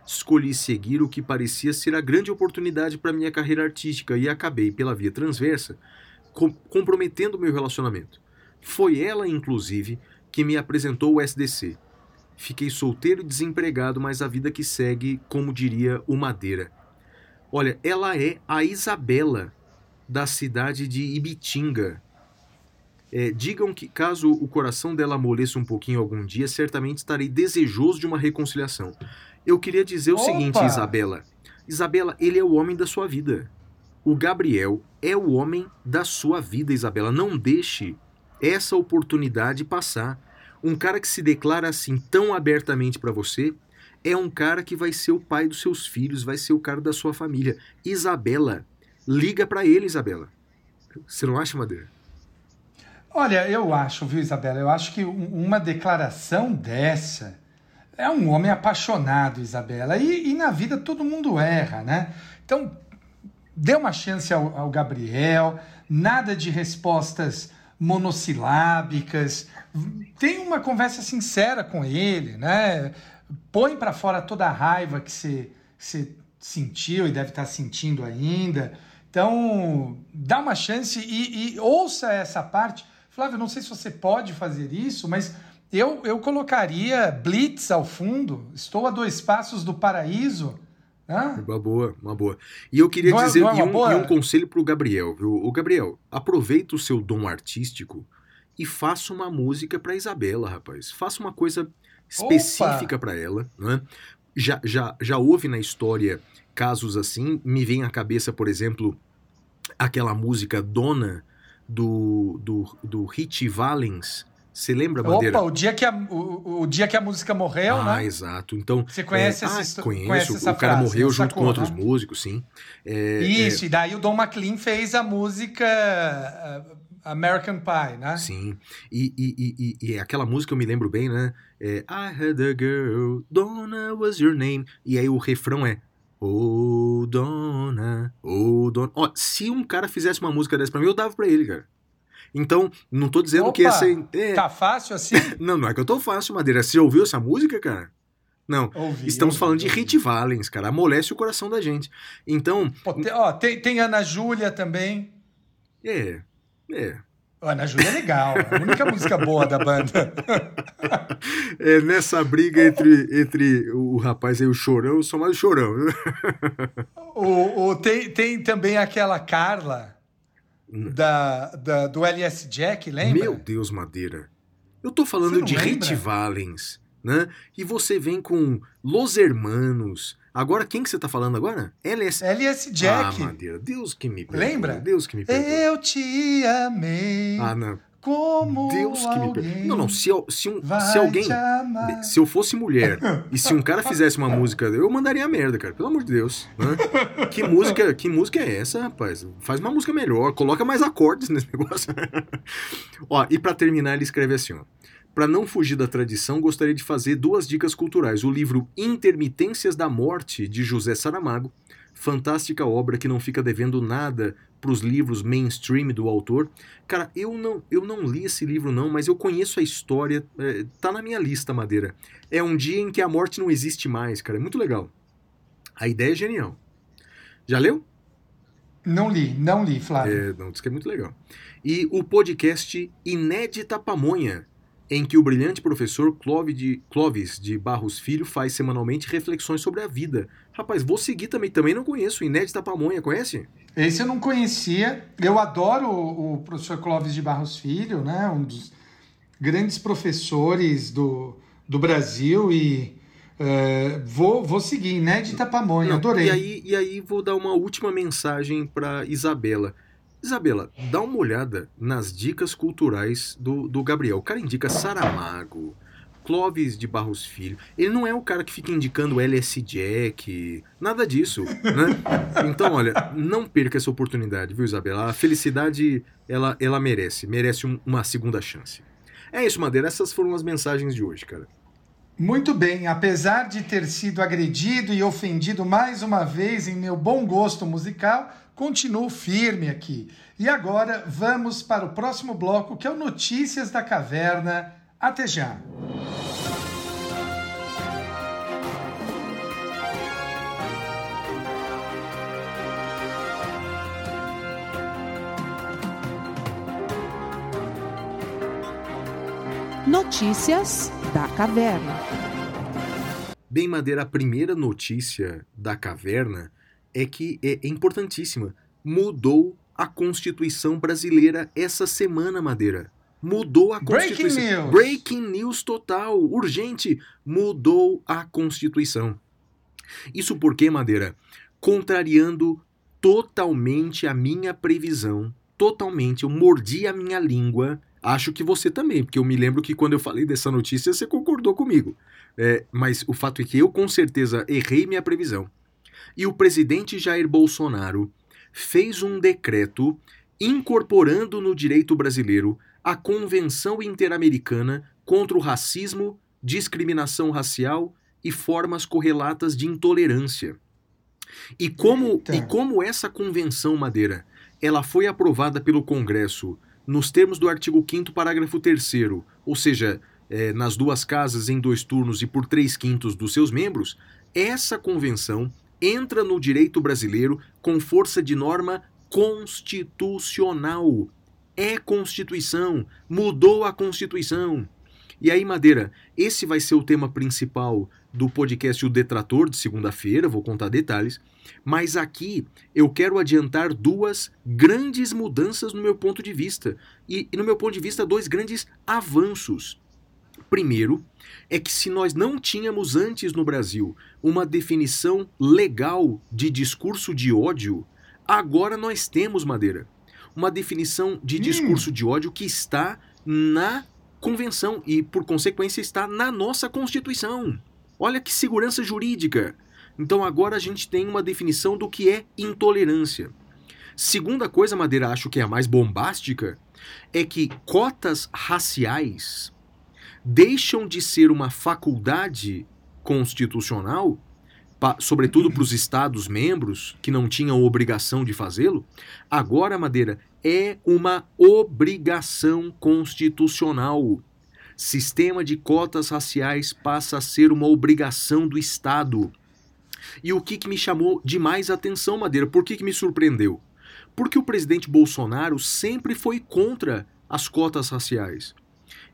Escolhi seguir o que parecia ser a grande oportunidade para minha carreira artística e acabei, pela via transversa, com- comprometendo meu relacionamento. Foi ela, inclusive, que me apresentou o SDC. Fiquei solteiro e desempregado, mas a vida que segue, como diria o Madeira. Olha, ela é a Isabela da cidade de Ibitinga. É, digam que, caso o coração dela amoleça um pouquinho algum dia, certamente estarei desejoso de uma reconciliação. Eu queria dizer o Opa! seguinte, Isabela. Isabela, ele é o homem da sua vida. O Gabriel é o homem da sua vida, Isabela. Não deixe essa oportunidade passar. Um cara que se declara assim tão abertamente pra você é um cara que vai ser o pai dos seus filhos, vai ser o cara da sua família. Isabela, liga pra ele, Isabela. Você não acha, Madeira? Olha, eu acho, viu, Isabela? Eu acho que um- uma declaração dessa é um homem apaixonado, Isabela. E, e na vida todo mundo erra, né? Então, dê uma chance ao, ao Gabriel, nada de respostas monossilábicas. Tem uma conversa sincera com ele, né? Põe para fora toda a raiva que você, você sentiu e deve estar sentindo ainda. Então, dá uma chance e, e ouça essa parte. Flávio, não sei se você pode fazer isso, mas eu, eu colocaria Blitz ao fundo. Estou a dois passos do paraíso. né? Uma boa, uma boa. E eu queria Não é- dizer é e um, um conselho pro Gabriel, viu? O Gabriel, aproveita o seu dom artístico e faça uma música pra Isabela, rapaz. Faça uma coisa específica pra ela, né? Já, já, já houve na história casos assim. Me vem à cabeça, por exemplo, aquela música Dona do, do, do Hit Valens. Você lembra, Bandeira? Opa, o dia, que a, o, o dia que a música morreu, ah, né? exato. Então, Você conhece é, essa ah, conheço. conhece essa o cara frase, morreu né? junto Sacou, com outros né? músicos, sim. É, Isso, e daí o Don McLean fez a música uh, American Pie, né? Sim. E, e, e, e, e aquela música eu me lembro bem, né? É, I had a girl, Donna was your name. E aí o refrão é Oh, Donna, oh, Donna. Ó, se um cara fizesse uma música dessa pra mim, eu dava pra ele, cara. Então, não tô dizendo que Opa, essa. É, Tá fácil assim? Não, não é que eu tô fácil, Madeira. Você ouviu essa música, cara? Não, Ouvi, estamos ouvi, falando de ouvi. Hit Valens, cara. Amolece o coração da gente. Então, Pô, tem, ó, tem, tem Ana Júlia também. é. É. Ana Júlia é legal, a única música boa da banda. É nessa briga entre, entre o rapaz aí, o chorão, eu sou mais o chorão. O, o- tem, tem também aquela Carla da, da- do LS Jack, lembra? Meu Deus, Madeira. Eu tô falando de lembra? Valens, né? E você vem com Los Hermanos. Agora, quem que você tá falando agora? LS. LS Jack. Ah, Madeira. Deus que me perdoe. Lembra? Deus que me perdoe. Eu te amei Ah, não. como Deus que me perdoe. Não, não. Se, eu- se, um, se alguém. Se eu fosse mulher e se um cara fizesse uma música, eu mandaria a merda, cara. Pelo amor de Deus. né? Que música, que música é essa, rapaz? Faz uma música melhor, coloca mais acordes nesse negócio. ó, e pra terminar, ele escreve assim, ó. Para não fugir da tradição, gostaria de fazer duas dicas culturais. O livro Intermitências da Morte, de José Saramago, fantástica obra que não fica devendo nada para os livros mainstream do autor. Cara, eu não, eu não li esse livro não, mas eu conheço a história, é, tá na minha lista, Madeira. É um dia em que a morte não existe mais, cara, é muito legal. A ideia é genial. Já leu? Não li, não li, Flávio. É, não, diz que é muito legal. E o podcast Inédita Pamonha, em que o brilhante professor Clóvis de, Barros Filho faz semanalmente reflexões sobre a vida. Rapaz, vou seguir também, também não conheço. Inédita Pamonha, conhece? Esse eu não conhecia. Eu adoro o, o professor Clóvis de Barros Filho, né? Um dos grandes professores do, do Brasil e é, vou, vou seguir, né? De Pamonha, Não, adorei. E aí, e aí vou dar uma última mensagem para Isabela. Isabela, dá uma olhada nas dicas culturais do, do Gabriel. O cara indica Saramago, Clóvis de Barros Filho. Ele não é o cara que fica indicando LS Jack, nada disso, né? Então, olha, não perca essa oportunidade, viu, Isabela? A felicidade, ela, ela merece, merece um- uma segunda chance. É isso, Madeira, essas foram as mensagens de hoje, cara. Muito bem, apesar de ter sido agredido e ofendido mais uma vez em meu bom gosto musical, continuo firme aqui. E agora vamos para o próximo bloco, que é o Notícias da Caverna. Até já! Notícias da Caverna. Bem, Madeira, a primeira notícia da caverna é que é importantíssima. Mudou a Constituição brasileira essa semana, Madeira. Mudou a Breaking Constituição. news. Breaking news total, urgente. Mudou a Constituição. Isso porque, Madeira, contrariando totalmente a minha previsão, totalmente, eu mordi a minha língua. Acho que você também, porque eu me lembro que quando eu falei dessa notícia, você concordou comigo. É, mas o fato é que eu com certeza errei minha previsão. E o presidente Jair Bolsonaro fez um decreto incorporando no direito brasileiro a Convenção Interamericana contra o Racismo, Discriminação Racial e Formas Correlatas de Intolerância. E como, Eita. e como essa convenção, Madeira, ela foi aprovada pelo Congresso nos termos do artigo 5º, parágrafo 3 ou seja, eh, nas duas casas em dois turnos e por três quintos dos seus membros, essa convenção entra no direito brasileiro com força de norma constitucional. É Constituição, mudou a Constituição. E aí, Madeira, esse vai ser o tema principal do podcast O Detrator de segunda-feira, vou contar detalhes. Mas aqui eu quero adiantar duas grandes mudanças no meu ponto de vista. E, e no meu ponto de vista, dois grandes avanços. Primeiro, é que se nós não tínhamos antes no Brasil uma definição legal de discurso de ódio, agora nós temos, Madeira, uma definição de Hum. discurso de ódio que está na convenção e, por consequência, está na nossa Constituição. Olha que segurança jurídica. Então agora a gente tem uma definição do que é intolerância. Segunda coisa, Madeira, acho que é a mais bombástica, é que cotas raciais deixam de ser uma faculdade constitucional, pa- sobretudo para os Estados-membros que não tinham obrigação de fazê-lo, agora, Madeira, é uma obrigação constitucional. Sistema de cotas raciais passa a ser uma obrigação do Estado. E o que, que me chamou demais a atenção, Madeira? Por que, que me surpreendeu? Porque o presidente Bolsonaro sempre foi contra as cotas raciais.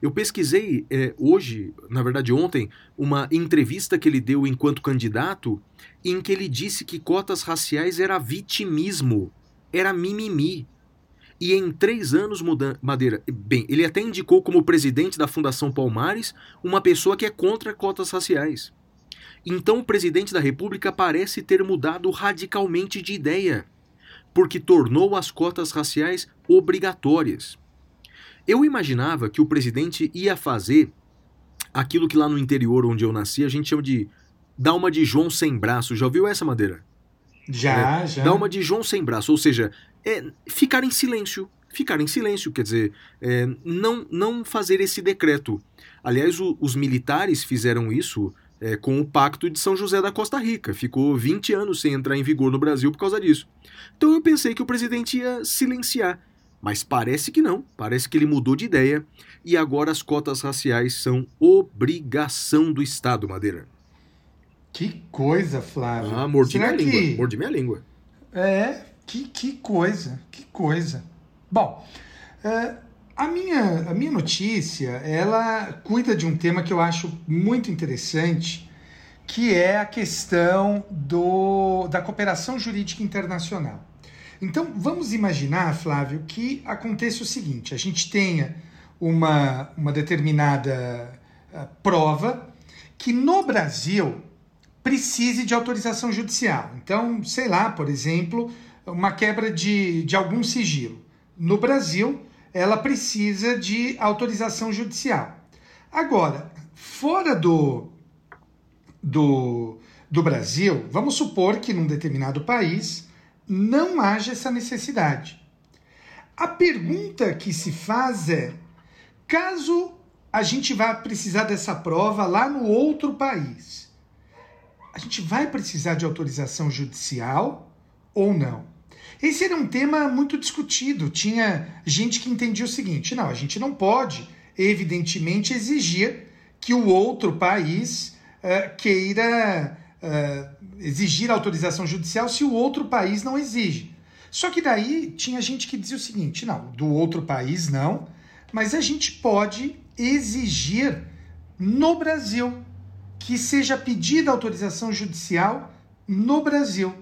Eu pesquisei é, hoje, na verdade ontem, uma entrevista que ele deu enquanto candidato, em que ele disse que cotas raciais era vitimismo, era mimimi. E em três anos, muda... Madeira, bem, ele até indicou como presidente da Fundação Palmares uma pessoa que é contra cotas raciais. Então o presidente da República parece ter mudado radicalmente de ideia, porque tornou as cotas raciais obrigatórias. Eu imaginava que o presidente ia fazer aquilo que lá no interior onde eu nasci a gente chama de dar uma de João sem braço. Já ouviu essa madeira? Já, É, já. Dar uma de João sem braço, ou seja, é, ficar em silêncio. Ficar em silêncio, quer dizer, é, não, não fazer esse decreto. Aliás, o- os militares fizeram isso é, com o Pacto de São José da Costa Rica. Ficou 20 anos sem entrar em vigor no Brasil por causa disso. Então eu pensei que o presidente ia silenciar. Mas parece que não. Parece que ele mudou de ideia e agora as cotas raciais são obrigação do Estado, Madeira. Que coisa, Flávio. Ah, mordi Será minha que... língua. Mordi minha língua. É, que, que coisa, que coisa. Bom, é, a, minha, a minha notícia, ela cuida de um tema que eu acho muito interessante, que é a questão do, da cooperação jurídica internacional. Então, vamos imaginar, Flávio, que aconteça o seguinte: a gente tenha uma, uma determinada ah, prova que no Brasil precise de autorização judicial. Então, sei lá, por exemplo, uma quebra de, de algum sigilo. No Brasil, ela precisa de autorização judicial. Agora, fora do, do, do Brasil, vamos supor que num determinado país não haja essa necessidade. A pergunta que se faz é: caso a gente vá precisar dessa prova lá no outro país, a gente vai precisar de autorização judicial ou não? Esse era um tema muito discutido. Tinha gente que entendia o seguinte: não, a gente não pode, evidentemente, exigir que o outro país eh, queira eh, exigir autorização judicial se o outro país não exige. Só que daí tinha gente que dizia o seguinte: não, do outro país não, mas a gente pode exigir no Brasil que seja pedida autorização judicial no Brasil.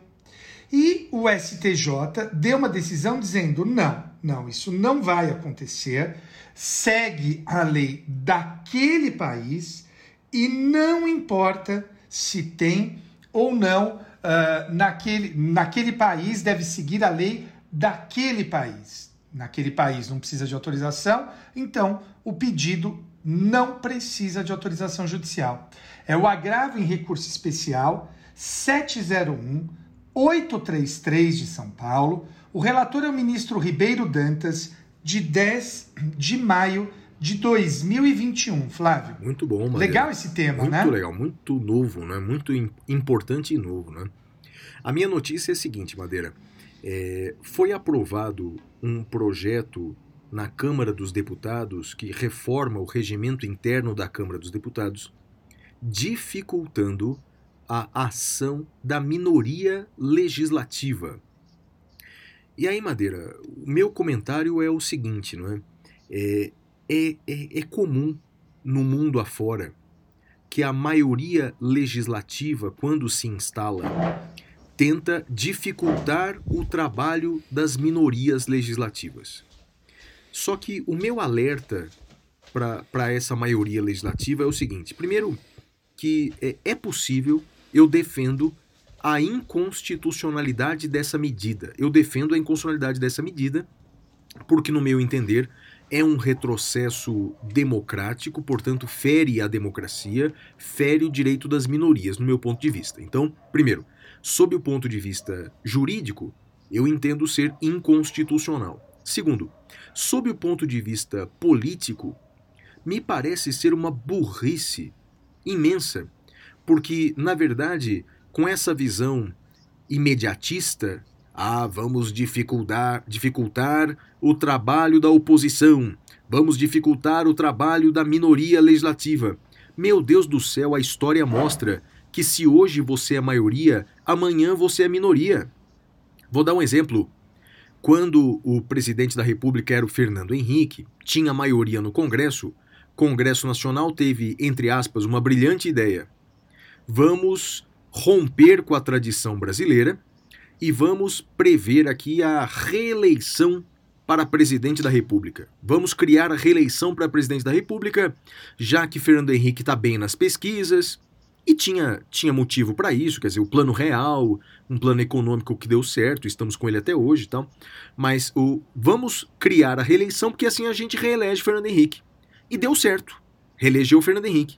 E o STJ deu uma decisão dizendo: não, não, isso não vai acontecer, segue a lei daquele país e não importa se tem ou não ah, naquele, naquele país, deve seguir a lei daquele país. Naquele país não precisa de autorização, então o pedido não precisa de autorização judicial. É o agravo em recurso especial 701 833 de São Paulo. O relator é o ministro Ribeiro Dantas, de 10 de maio de 2021. Flávio, Muito bom, Madeira. legal esse tema, Muito né? legal, muito novo, né? Muito im- importante e novo, né? A minha notícia é a seguinte, Madeira. É, foi aprovado um projeto na Câmara dos Deputados que reforma o regimento interno da Câmara dos Deputados, dificultando a ação da minoria legislativa. E aí, Madeira, o meu comentário é o seguinte, não é? É, é, é, é comum no mundo afora que a maioria legislativa, quando se instala, tenta dificultar o trabalho das minorias legislativas. Só que o meu alerta para essa maioria legislativa é o seguinte: primeiro, que é, é possível, eu defendo a inconstitucionalidade dessa medida. Eu defendo a inconstitucionalidade dessa medida, porque, no meu entender, é um retrocesso democrático, portanto, fere a democracia, fere o direito das minorias, no meu ponto de vista. Então, primeiro, sob o ponto de vista jurídico, eu entendo ser inconstitucional. Segundo, sob o ponto de vista político, me parece ser uma burrice imensa, porque, na verdade, com essa visão imediatista Ah, vamos dificultar, dificultar o trabalho da oposição. Vamos dificultar o trabalho da minoria legislativa. Meu Deus do céu, a história mostra que se hoje você é maioria, amanhã você é minoria. Vou dar um exemplo. Quando o presidente da República era o Fernando Henrique, tinha maioria no Congresso, Congresso Nacional teve, entre aspas, uma brilhante ideia. Vamos romper com a tradição brasileira e vamos prever aqui a reeleição para presidente da República. Vamos criar a reeleição para presidente da República, já que Fernando Henrique está bem nas pesquisas, e tinha, tinha motivo para isso, quer dizer, o plano real, um plano econômico que deu certo, estamos com ele até hoje e tal. Mas o, vamos criar a reeleição, porque assim a gente reelege Fernando Henrique. E deu certo. Reelegeu Fernando Henrique.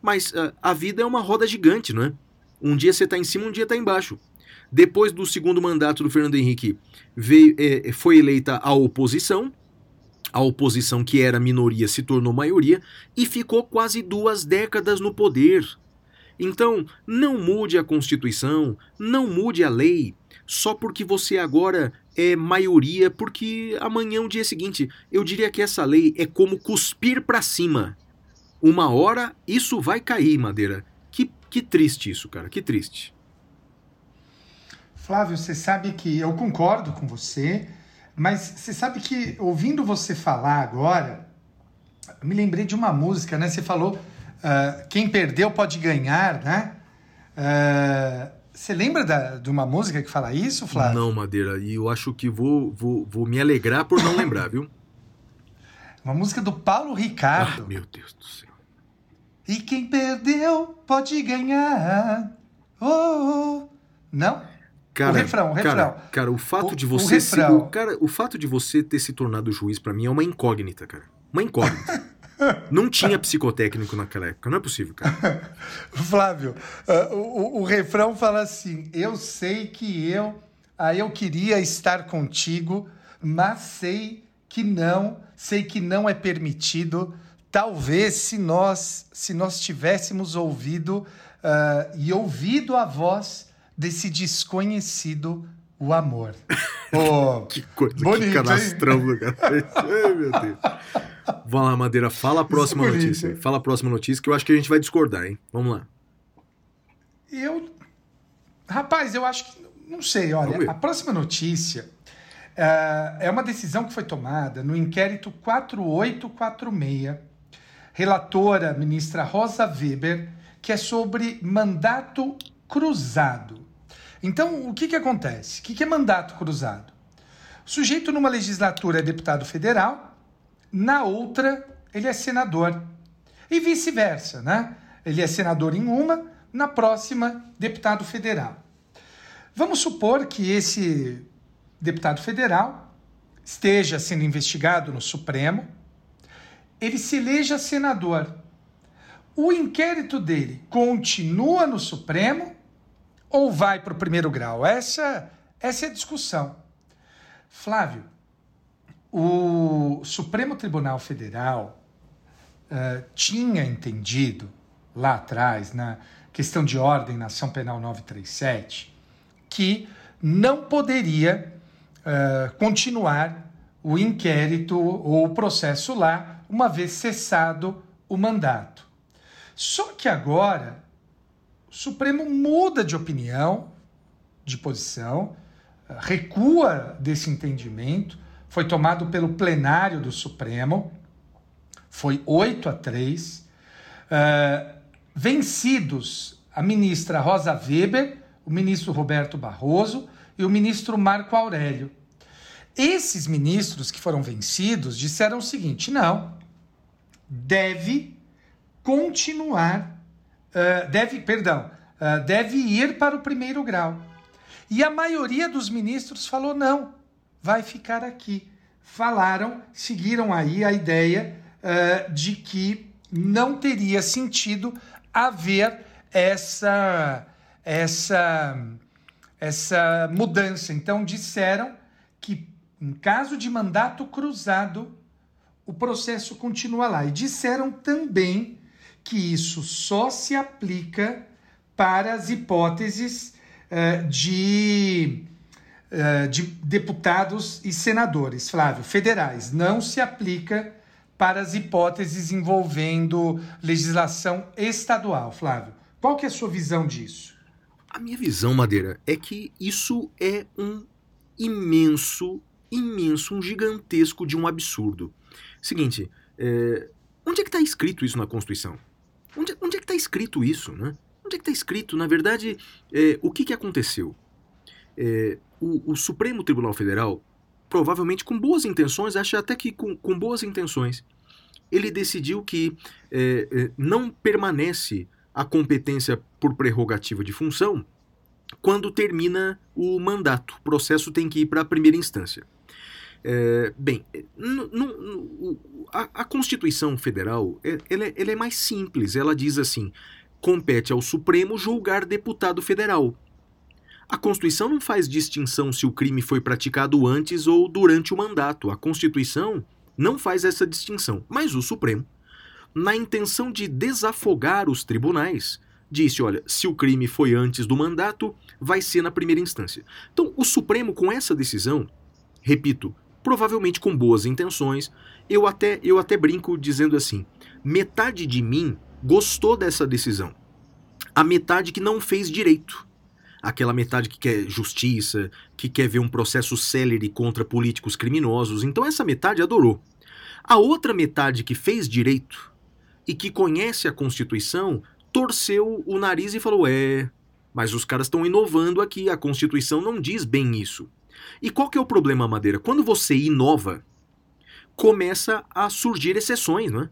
Mas uh, a vida é uma roda gigante, não é? Um dia você está em cima, um dia está embaixo. Depois do segundo mandato do Fernando Henrique, veio, é, foi eleita a oposição. A oposição, que era minoria, se tornou maioria e ficou quase duas décadas no poder. Então, não mude a Constituição, não mude a lei, só porque você agora é maioria, porque amanhã, o dia seguinte, eu diria que essa lei é como cuspir para cima. Uma hora isso vai cair, Madeira. Que, que triste isso, cara, que triste. Flávio, você sabe que eu concordo com você, mas você sabe que ouvindo você falar agora, eu me lembrei de uma música, né? Você falou uh, quem perdeu pode ganhar, né? Uh, você lembra da, de uma música que fala isso, Flávio? Não, Madeira, e eu acho que vou, vou, vou me alegrar por não lembrar, viu? Uma música do Paulo Ricardo. Ah, meu Deus do céu. E quem perdeu pode ganhar. Oh, oh. Não? Cara, o refrão, o refrão. Cara, cara o fato O- de o você se, o, cara, o fato de você ter se tornado juiz pra mim é uma incógnita, cara. Uma incógnita. não tinha psicotécnico naquela época, não é possível, cara. Flávio, ah, o, o- refrão fala assim: Eu sei que eu, ah, eu queria estar contigo, mas sei que não, sei que não é permitido. Talvez se nós, se nós tivéssemos ouvido ah, e ouvido a voz desse desconhecido, o amor. Ô, Que coisa, Bonito, que canastrão do cara. Ai, meu Deus. Vamos lá, Madeira, fala a próxima notícia. Fala a próxima notícia que eu acho que a gente vai discordar, hein? Vamos lá. Eu. Rapaz, eu acho que. Não sei, olha. A próxima notícia ah, é uma decisão que foi tomada no inquérito 4846, relatora ministra Rosa Weber, que é sobre mandato cruzado. Então, o que, que acontece? O que, que é mandato cruzado? O sujeito numa legislatura é deputado federal, na outra ele é senador. E vice-versa, né? Ele é senador em uma, na próxima, deputado federal. Vamos supor que esse deputado federal esteja sendo investigado no Supremo, ele se eleja senador. O inquérito dele continua no Supremo ou vai para o primeiro grau? Essa, essa é a discussão. Flávio, o Supremo Tribunal Federal eh, tinha entendido lá atrás, na questão de ordem na ação penal 937, que não poderia eh, continuar o inquérito ou o processo lá, uma vez cessado o mandato. Só que agora o Supremo muda de opinião, de posição, eh, recua desse entendimento, foi tomado pelo plenário do Supremo, foi 8 a 3. eh, vencidos a ministra Rosa Weber, o ministro Roberto Barroso e o ministro Marco Aurélio. Esses ministros que foram vencidos disseram o seguinte: não, deve continuar, eh, deve, perdão, eh, deve ir para o primeiro grau. E a maioria dos ministros falou não, vai ficar aqui. Falaram, seguiram aí a ideia eh, de que não teria sentido haver essa essa essa mudança. Então disseram que em caso de mandato cruzado o processo continua lá. E disseram também que isso só se aplica para as hipóteses eh, de, eh, de deputados e senadores, Flávio, federais. Não se aplica para as hipóteses envolvendo legislação estadual, Flávio. Qual que é a sua visão disso? A minha visão, Madeira, é que isso é um imenso, imenso, um gigantesco de um absurdo. Seguinte, é, onde é que está escrito isso na Constituição? Onde, onde é que está escrito isso, né? Onde é que está escrito? Na verdade, é, o que, que aconteceu? É, o, o Supremo Tribunal Federal, provavelmente com boas intenções, acho até que com, com boas intenções, ele decidiu que é, é, não permanece a competência por prerrogativa de função quando termina o mandato. O processo tem que ir para a primeira instância. É, bem, n- n- n- a, a Constituição Federal é, ela, é- ela é mais simples. Ela diz assim: compete ao Supremo julgar deputado federal. A Constituição não faz distinção se o crime foi praticado antes ou durante o mandato. A Constituição não faz essa distinção. Mas o Supremo, na intenção de desafogar os tribunais, disse: olha, se o crime foi antes do mandato, vai ser na primeira instância. Então, o Supremo, com essa decisão, repito, provavelmente com boas intenções, eu até, eu até brinco dizendo assim: metade de mim gostou dessa decisão. A metade que não fez direito. Aquela metade que quer justiça, que quer ver um processo célere contra políticos criminosos. Então, essa metade adorou. A outra metade que fez direito e que conhece a Constituição torceu o nariz e falou: é, mas os caras estão inovando aqui, a Constituição não diz bem isso. E qual que é o problema, Madeira? Quando você inova, começa a surgir exceções, não é?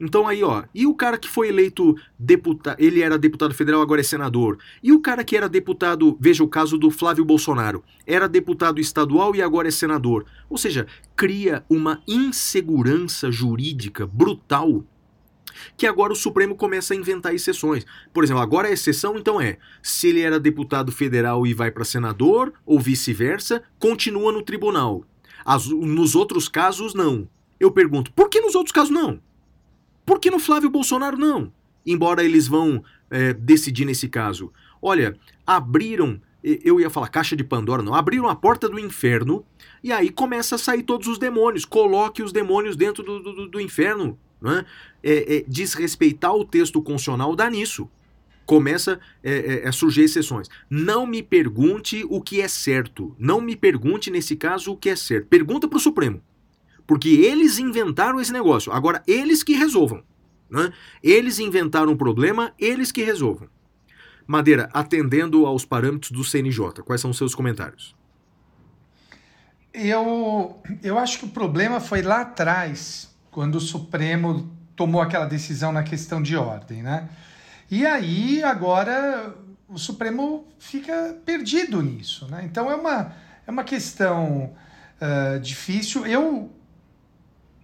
Então aí, ó, e o cara que foi eleito deputado, ele era deputado federal, agora é senador. E o cara que era deputado, veja o caso do Flávio Bolsonaro, era deputado estadual e agora é senador. Ou seja, cria uma insegurança jurídica brutal que agora o Supremo começa a inventar exceções. Por exemplo, agora a exceção então é, se ele era deputado federal e vai para senador, ou vice-versa, continua no tribunal. As- nos outros casos, não. Eu pergunto, por que nos outros casos não? Por que no Flávio Bolsonaro não? Embora eles vão é, decidir nesse caso. Olha, abriram, eu ia falar caixa de Pandora, não, abriram a porta do inferno e aí começa a sair todos os demônios. Coloque os demônios dentro do, do, do inferno. Né? É, é, desrespeitar o texto constitucional dá nisso. Começa é, é, a surgir exceções. Não me pergunte o que é certo. Não me pergunte, nesse caso, o que é certo. Pergunta para o Supremo. Porque eles inventaram esse negócio. Agora, eles que resolvam. Né? Eles inventaram um problema, eles que resolvam. Madeira, atendendo aos parâmetros do CNJ, quais são os seus comentários? Eu, eu acho que o problema foi lá atrás, quando o Supremo tomou aquela decisão na questão de ordem, né? E aí, agora, o Supremo fica perdido nisso, né? Então, é uma, é uma questão ah, difícil. Eu,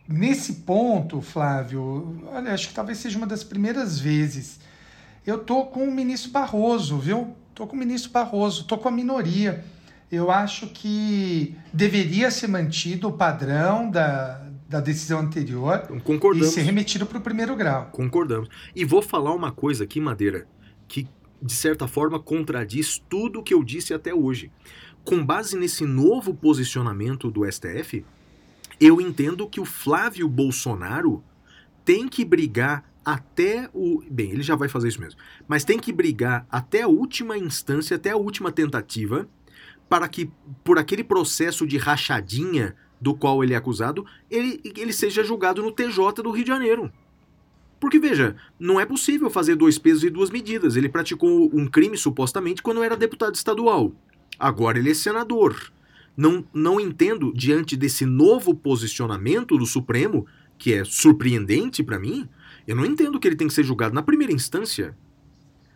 nesse ponto, Flávio, olha, acho que talvez seja uma das primeiras vezes, eu tô com o ministro Barroso, viu? Tô com o ministro Barroso, tô com a minoria. Eu acho que deveria ser mantido o padrão da, da decisão anterior Então, e concordamos. ser remetido para o primeiro grau. Concordamos. E vou falar uma coisa aqui, Madeira, que de certa forma contradiz tudo o que eu disse até hoje. Com base nesse novo posicionamento do STF, eu entendo que o Flávio Bolsonaro tem que brigar até o. Bem, ele já vai fazer isso mesmo. Mas tem que brigar até a última instância, até a última tentativa, para que, por aquele processo de rachadinha do qual ele é acusado, ele, ele seja julgado no TJ do Rio de Janeiro. Porque, veja, não é possível fazer dois pesos e duas medidas. Ele praticou um crime, supostamente, quando era deputado estadual. Agora ele é senador. Não, não entendo, diante desse novo posicionamento do Supremo, que é surpreendente para mim, eu não entendo que ele tem que ser julgado na primeira instância.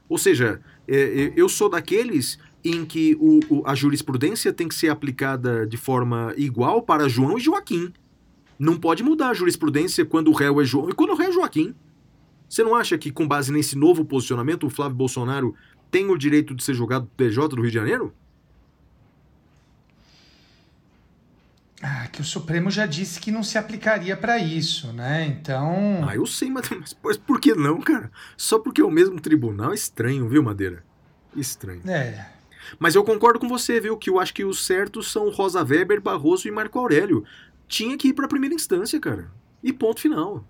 Ou seja, é, é, eu sou daqueles em que o- o- a jurisprudência tem que ser aplicada de forma igual para João e Joaquim. Não pode mudar a jurisprudência quando o réu é João e quando o réu é Joaquim. Você não acha que, com base nesse novo posicionamento, o Flávio Bolsonaro tem o direito de ser julgado do TJ do Rio de Janeiro? Ah, que o Supremo já disse que não se aplicaria para isso, né? Então. Ah, eu sei, mas, mas mas por que não, cara? Só porque é o mesmo tribunal? Estranho, viu, Madeira? Estranho. É. Mas eu concordo com você, viu? Que eu acho que os certos são Rosa Weber, Barroso e Marco Aurélio. Tinha que ir pra primeira instância, cara. E ponto final.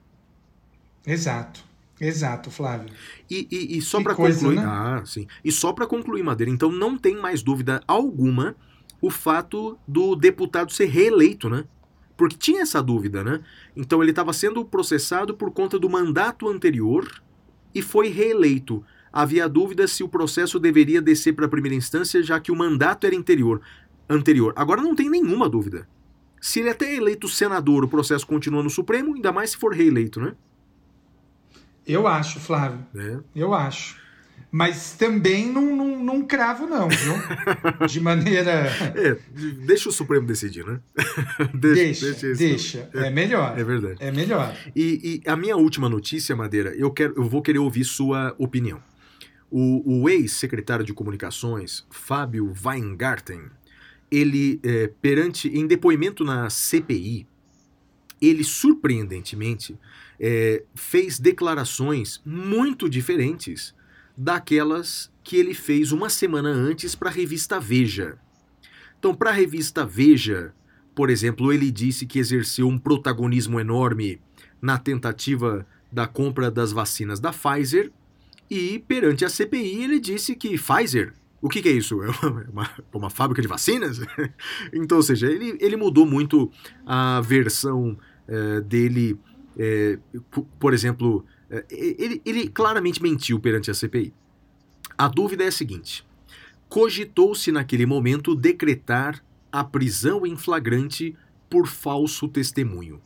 Exato. Exato, Flávio. E, e- e só para concluir, né? ah, sim. E só para concluir, Madeira, então não tem mais dúvida alguma o fato do deputado ser reeleito, né? Porque tinha essa dúvida, né? Então ele estava sendo processado por conta do mandato anterior e foi reeleito. Havia dúvida se o processo deveria descer para a primeira instância, já que o mandato era interior, anterior. Agora não tem nenhuma dúvida. Se ele até é eleito senador, o processo continua no Supremo, ainda mais se for reeleito, né? Eu acho, Flávio. É. Eu acho. Mas também não, não, não cravo, não, viu? De maneira. É, deixa o Supremo decidir, né? Deixa, isso. deixa. É melhor. É verdade. É melhor. E, e a minha última notícia, Madeira, eu, quero, eu vou querer ouvir sua opinião. O, o ex-secretário de comunicações, Fábio Weingarten, ele, é, perante, em depoimento na CPI, ele surpreendentemente é, fez declarações muito diferentes daquelas que ele fez uma semana antes para a revista Veja. Então, para a revista Veja, por exemplo, ele disse que exerceu um protagonismo enorme na tentativa da compra das vacinas da Pfizer e perante a CPI ele disse que Pfizer, o que, que é isso? É uma, uma- fábrica de vacinas? então, ou seja, ele, ele mudou muito a versão eh, dele, cu- por exemplo, eh, ele, ele claramente mentiu perante a CPI. A dúvida é a seguinte: cogitou-se naquele momento decretar a prisão em flagrante por falso testemunho.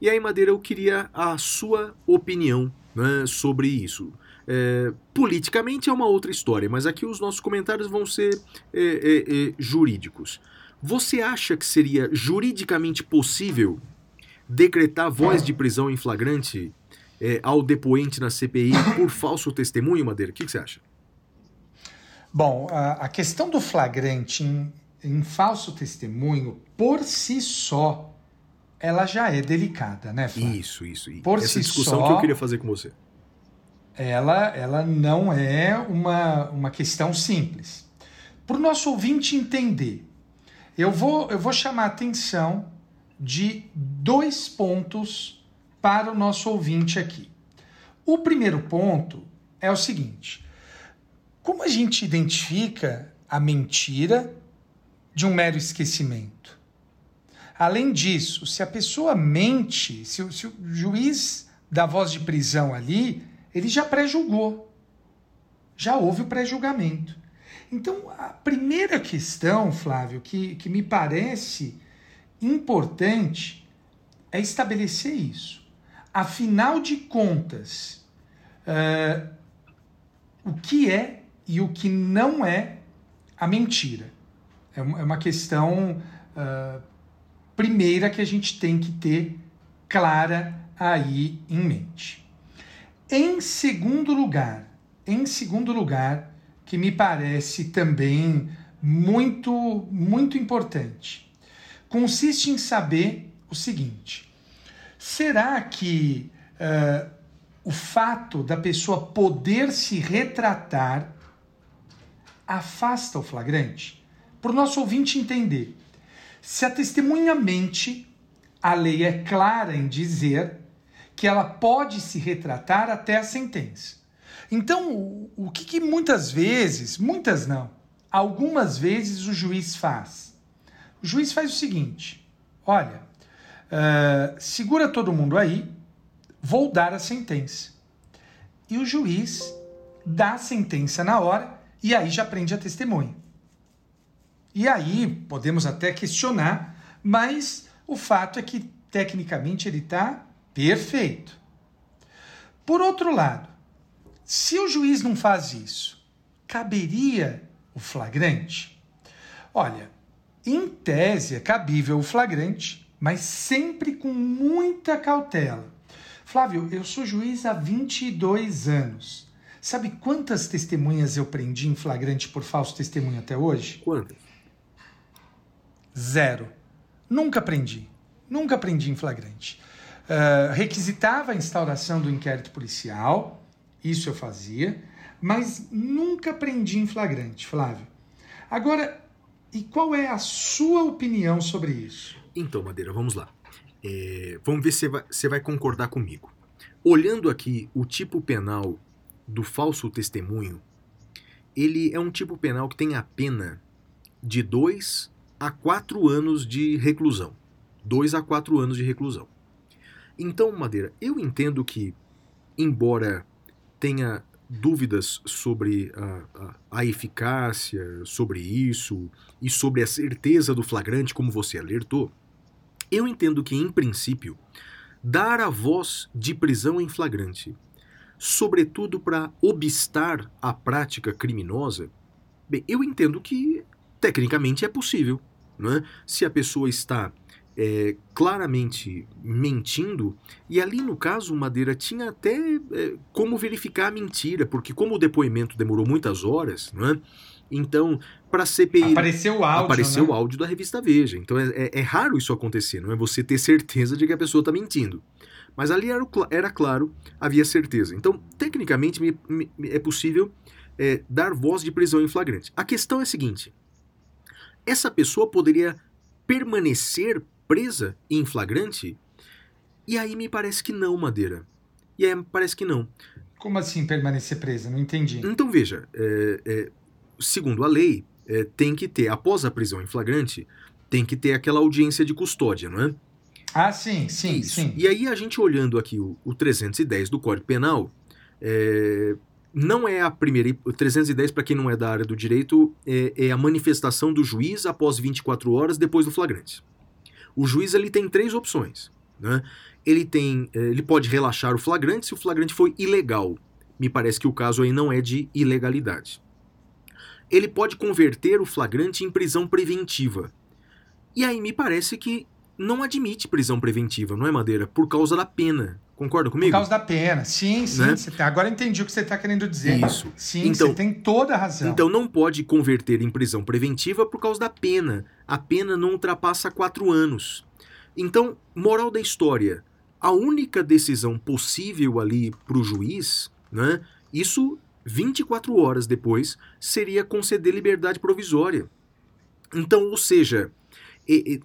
E aí, Madeira, eu queria a sua opinião né, sobre isso. É, politicamente é uma outra história, mas aqui os nossos comentários vão ser é, é, é, jurídicos. Você acha que seria juridicamente possível decretar voz de prisão em flagrante é, ao depoente na CPI por falso testemunho, Madeira? O que, que você acha? Bom, a, a questão do flagrante em, em falso testemunho, por si só, ela já é delicada, né, Flávio? Isso, isso. E Por Essa si discussão só- que eu queria fazer com você. Ela, ela não é uma, uma questão simples. Para o nosso ouvinte entender, eu vou, eu vou chamar a atenção de dois pontos para o nosso ouvinte aqui. O primeiro ponto é o seguinte: como a gente identifica a mentira de um mero esquecimento? Além disso, se a pessoa mente, se, se o juiz da voz de prisão ali, ele já pré-julgou. Já houve o pré-julgamento. Então, a primeira questão, Flávio, que, que me parece importante é estabelecer isso. Afinal de contas, eh, o que é e o que não é a mentira? É uma é questão ah, primeira que a gente tem que ter clara aí em mente. Em segundo lugar, em segundo lugar, que me parece também muito muito importante, consiste em saber o seguinte: será que ah, o fato da pessoa poder se retratar afasta o flagrante? Para o nosso ouvinte entender, se a testemunha mente, a lei é clara em dizer que ela pode se retratar até a sentença. Então, o, que, que muitas vezes, muitas não, algumas vezes o juiz faz? O juiz faz o seguinte: olha, ah, segura todo mundo aí, vou dar a sentença. E o juiz dá a sentença na hora e aí já prende a testemunha. E aí podemos até questionar, mas o fato é que tecnicamente ele está perfeito. Por outro lado, se o juiz não faz isso, caberia o flagrante? Olha, em tese é cabível o flagrante, mas sempre com muita cautela. Flávio, eu sou juiz há 22 anos. Sabe quantas testemunhas eu prendi em flagrante por falso testemunho até hoje? Quantas? Zero. Nunca prendi. Nunca prendi em flagrante. Ah, requisitava a instauração do inquérito policial, isso eu fazia, mas nunca prendi em flagrante, Flávio. Agora, e qual é a sua opinião sobre isso? Então, Madeira, vamos lá. É, vamos ver se você vai, vai concordar comigo. Olhando aqui o tipo penal do falso testemunho, ele é um tipo penal que tem a pena de 2 a 4 anos de reclusão. 2 a 4 anos de reclusão. Então, Madeira, eu entendo que, embora tenha dúvidas sobre a, a, a eficácia, sobre isso e sobre a certeza do flagrante, como você alertou, eu entendo que, em princípio, dar a voz de prisão em flagrante, sobretudo para obstar a prática criminosa, bem, eu entendo que tecnicamente é possível. Não é? Se a pessoa está é, claramente mentindo, e ali no caso o Madeira tinha até é, como verificar a mentira, porque como o depoimento demorou muitas horas, não é? então para CPI Apareceu o áudio. apareceu né? o áudio da revista Veja. Então é, é- é raro isso acontecer, não é você ter certeza de que a pessoa está mentindo. Mas ali era, era claro, havia certeza. Então, tecnicamente, me- me- é possível é, dar voz de prisão em flagrante. A questão é a seguinte: essa pessoa poderia permanecer presa em flagrante? E aí me parece que não, Madeira. E aí parece que não. Como assim permanecer presa? Não entendi. Então veja, é, é, segundo a lei, é, tem que ter, após a prisão em flagrante, tem que ter aquela audiência de custódia, não é? Ah, sim, sim, Isso. sim. E aí a gente olhando aqui o, o 310 do Código Penal, é, não é a primeira. O 310, para quem não é da área do direito, é, é a manifestação do juiz após 24 horas depois do flagrante. O juiz ele tem três opções. Né? Ele, tem, é, ele pode relaxar o flagrante se o flagrante foi ilegal. Me parece que o caso aí não é de ilegalidade. Ele pode converter o flagrante em prisão preventiva. E aí me parece que não admite prisão preventiva, não é, Madeira? Por causa da pena. Concorda Por comigo? causa da pena. Sim, sim. Né? tá- Agora entendi o que você está querendo dizer. Isso. Sim, Então- você tem toda a razão. Então não pode converter em prisão preventiva por causa da pena. A pena não ultrapassa quatro anos. Então, moral da história, a única decisão possível ali para o juiz, né, isso 24 horas depois, seria conceder liberdade provisória. Então, ou seja,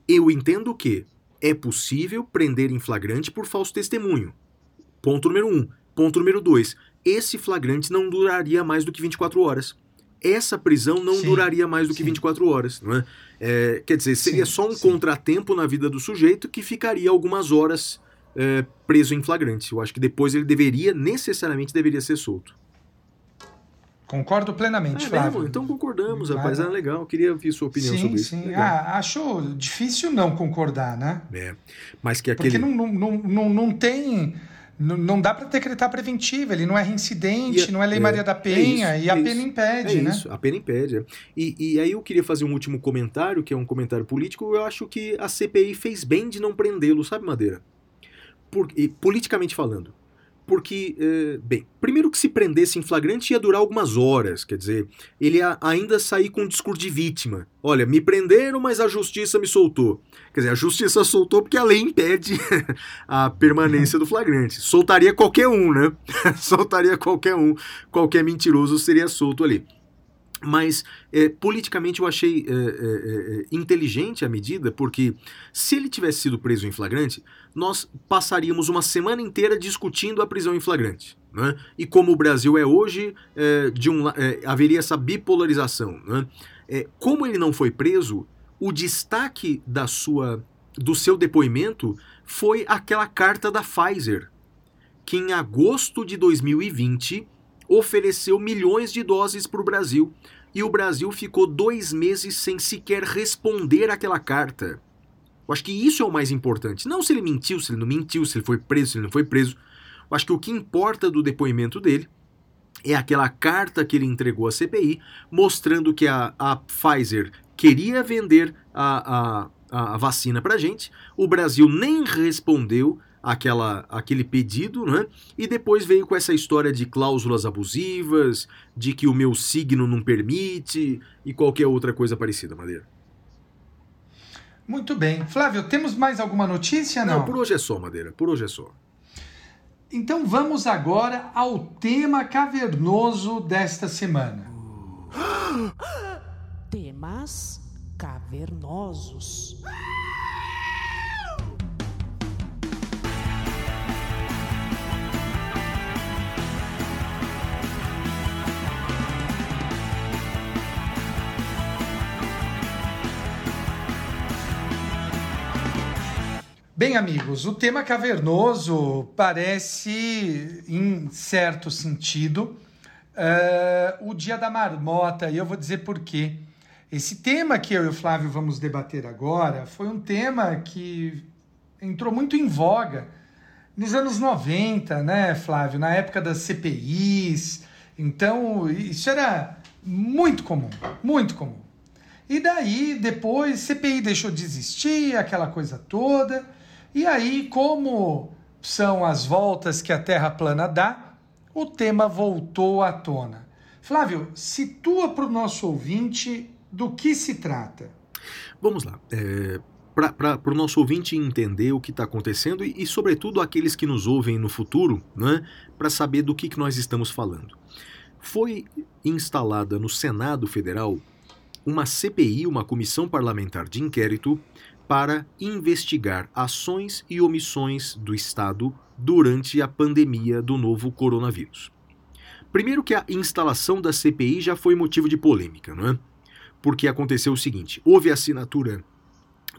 eu entendo que é possível prender em flagrante por falso testemunho. Ponto número um. Ponto número dois. Esse flagrante não duraria mais do que 24 horas. Essa prisão não Sim, duraria mais do que sim. 24 horas. Não é? É, quer dizer, seria Sim, só um sim. contratempo na vida do sujeito que ficaria algumas horas é, preso em flagrante. Eu acho que depois ele deveria, necessariamente, deveria ser solto. Concordo plenamente, É Flávio. mesmo? Então concordamos, Vai rapaz. É legal. Queria ouvir sua opinião sim, sobre isso. sim. Ah, acho difícil não concordar, né? É. Mas que Porque aquele. não, não, não, não, não tem. Não, dá para decretar preventiva, ele não é reincidente, é- não é Lei é- Maria da Penha, é isso, e a é pena isso. impede, é né? isso, a pena impede. é. E, e aí eu queria fazer um último comentário, que é um comentário político. Eu acho que a CPI fez bem de não prendê-lo, sabe, Madeira? Por, e, politicamente falando. Porque, eh, bem, primeiro que se prendesse em flagrante ia durar algumas horas, quer dizer, ele ia ainda sair com um discurso de vítima. Olha, me prenderam, mas a justiça me soltou. Quer dizer, a justiça soltou porque a lei impede a permanência do flagrante. Soltaria qualquer um, né? Soltaria qualquer um. Qualquer mentiroso seria solto ali. Mas é, politicamente eu achei é, é, inteligente a medida, porque se ele tivesse sido preso em flagrante, nós passaríamos uma semana inteira discutindo a prisão em flagrante. Né? E como o Brasil é hoje, de um, haveria essa bipolarização. Né? Como ele não foi preso, o destaque da sua, do seu depoimento foi aquela carta da Pfizer, que em agosto de 2020 ofereceu milhões de doses para o Brasil e o Brasil ficou dois meses sem sequer responder aquela carta. Eu acho que isso é o mais importante. Não se ele mentiu, se ele não mentiu, se ele foi preso, se ele não foi preso. Eu acho que o que importa do depoimento dele é aquela carta que ele entregou à CPI, mostrando que a, a Pfizer queria vender a, a, a vacina para gente. O Brasil nem respondeu aquela, aquele pedido, né? E depois veio com essa história de cláusulas abusivas, de que o meu signo não permite e qualquer outra coisa parecida, Madeira. Muito bem. Flávio, temos mais alguma notícia? Não. Não, por hoje é só, Madeira. Por hoje é só. Então vamos agora ao tema cavernoso desta semana. Temas cavernosos. Bem, amigos, o tema cavernoso parece, em certo sentido, eh, o dia da marmota, e eu vou dizer por quê. Esse tema que eu e o Flávio vamos debater agora foi um tema que entrou muito em voga nos anos 90, né, Flávio? Na época das CPIs. Então, isso era muito comum, muito comum. E daí, depois, CPI deixou de existir, aquela coisa toda. E aí, como são as voltas que a Terra plana dá, o tema voltou à tona. Flávio, situa para o nosso ouvinte do que se trata. Vamos lá. É, para o nosso ouvinte entender o que está acontecendo e, e, sobretudo, aqueles que nos ouvem no futuro, né, para saber do que, que nós estamos falando. Foi instalada no Senado Federal uma CPI, uma comissão parlamentar de inquérito, para investigar ações e omissões do Estado durante a pandemia do novo coronavírus. Primeiro que a instalação da CPI já foi motivo de polêmica, não é? Porque aconteceu o seguinte: houve a assinatura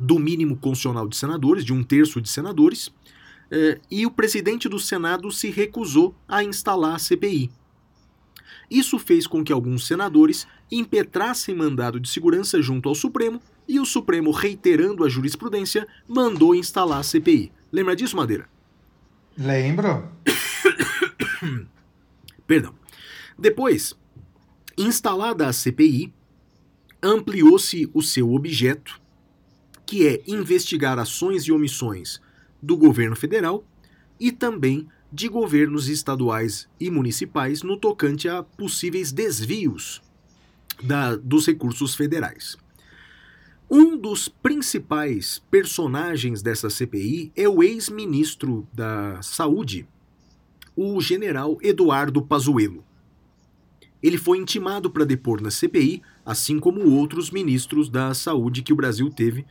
do mínimo constitucional de senadores, de um terço de senadores, eh, e o presidente do Senado se recusou a instalar a CPI. Isso fez com que alguns senadores impetrassem mandado de segurança junto ao Supremo e o Supremo, reiterando a jurisprudência, mandou instalar a CPI. Lembra disso, Madeira? Lembro. Perdão. Depois, instalada a CPI, ampliou-se o seu objeto, que é investigar ações e omissões do governo federal e também de governos estaduais e municipais no tocante a possíveis desvios da, dos recursos federais. Um dos principais personagens dessa CPI é o ex-ministro da Saúde, o general Eduardo Pazuello. Ele foi intimado para depor na CPI, assim como outros ministros da Saúde que o Brasil teve.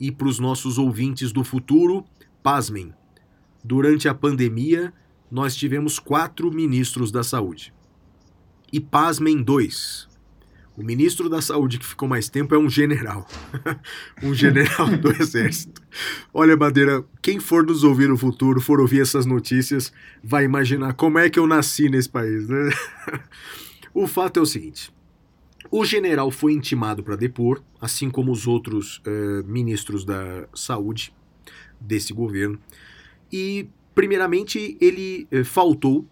E para os nossos ouvintes do futuro, pasmem, durante a pandemia nós tivemos quatro ministros da Saúde. E pasmem dois, o ministro da Saúde que ficou mais tempo é um general. um general do Exército. Olha, Madeira, quem for nos ouvir no futuro, for ouvir essas notícias, vai imaginar como é que eu nasci nesse país, né? o fato é o seguinte: o general foi intimado para depor, assim como os outros uh, ministros da saúde desse governo, e, primeiramente, ele uh, faltou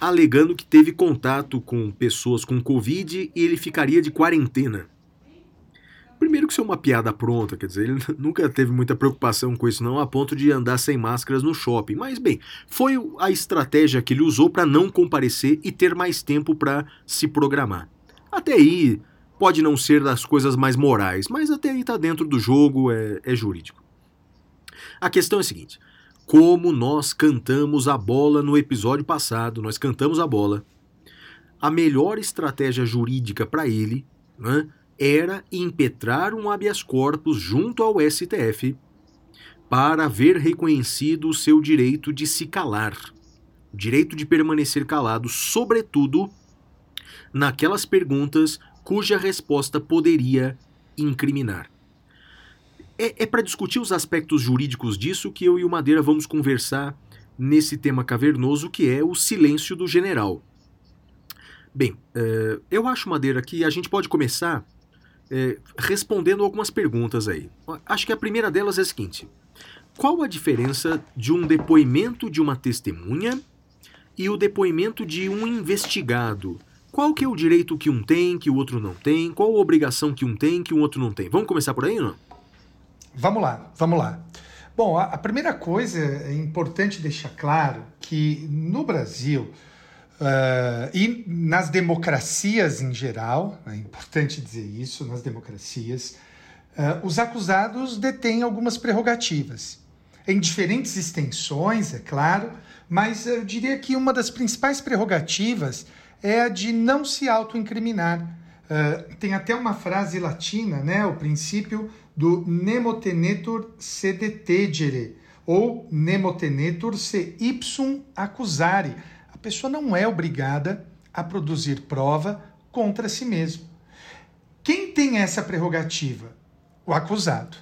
alegando que teve contato com pessoas com Covid e ele ficaria de quarentena. Primeiro que isso é uma piada pronta, quer dizer, ele nunca teve muita preocupação com isso não, a ponto de andar sem máscaras no shopping. Mas bem, foi a estratégia que ele usou para não comparecer e ter mais tempo para se programar. Até aí pode não ser das coisas mais morais, mas até aí está dentro do jogo, é, é jurídico. A questão é a seguinte: como nós cantamos a bola no episódio passado, nós cantamos a bola. A melhor estratégia jurídica para ele né, era impetrar um habeas corpus junto ao STF para ver reconhecido o seu direito de se calar, o direito de permanecer calado, sobretudo naquelas perguntas cuja resposta poderia incriminar. É, é para discutir os aspectos jurídicos disso que eu e o Madeira vamos conversar nesse tema cavernoso que é o silêncio do general. Bem, uh, eu acho, Madeira, que a gente pode começar uh, respondendo algumas perguntas aí. Acho que a primeira delas é a seguinte: qual a diferença de um depoimento de uma testemunha e o depoimento de um investigado? Qual que é o direito que um tem, que o outro não tem? Qual a obrigação que um tem, que o outro não tem? Vamos começar por aí não? Vamos lá, vamos lá. Bom, a, a primeira coisa é importante deixar claro que no Brasil uh, e nas democracias em geral, é importante dizer isso, nas democracias, uh, os acusados detêm algumas prerrogativas. Em diferentes extensões, é claro, mas eu diria que uma das principais prerrogativas é a de não se autoincriminar Uh, tem até uma frase latina, né? O princípio do nemotenetur se detegere, ou nemotenetur se ipsum accusare. A pessoa não é obrigada a produzir prova contra si mesmo. Quem tem essa prerrogativa? O acusado.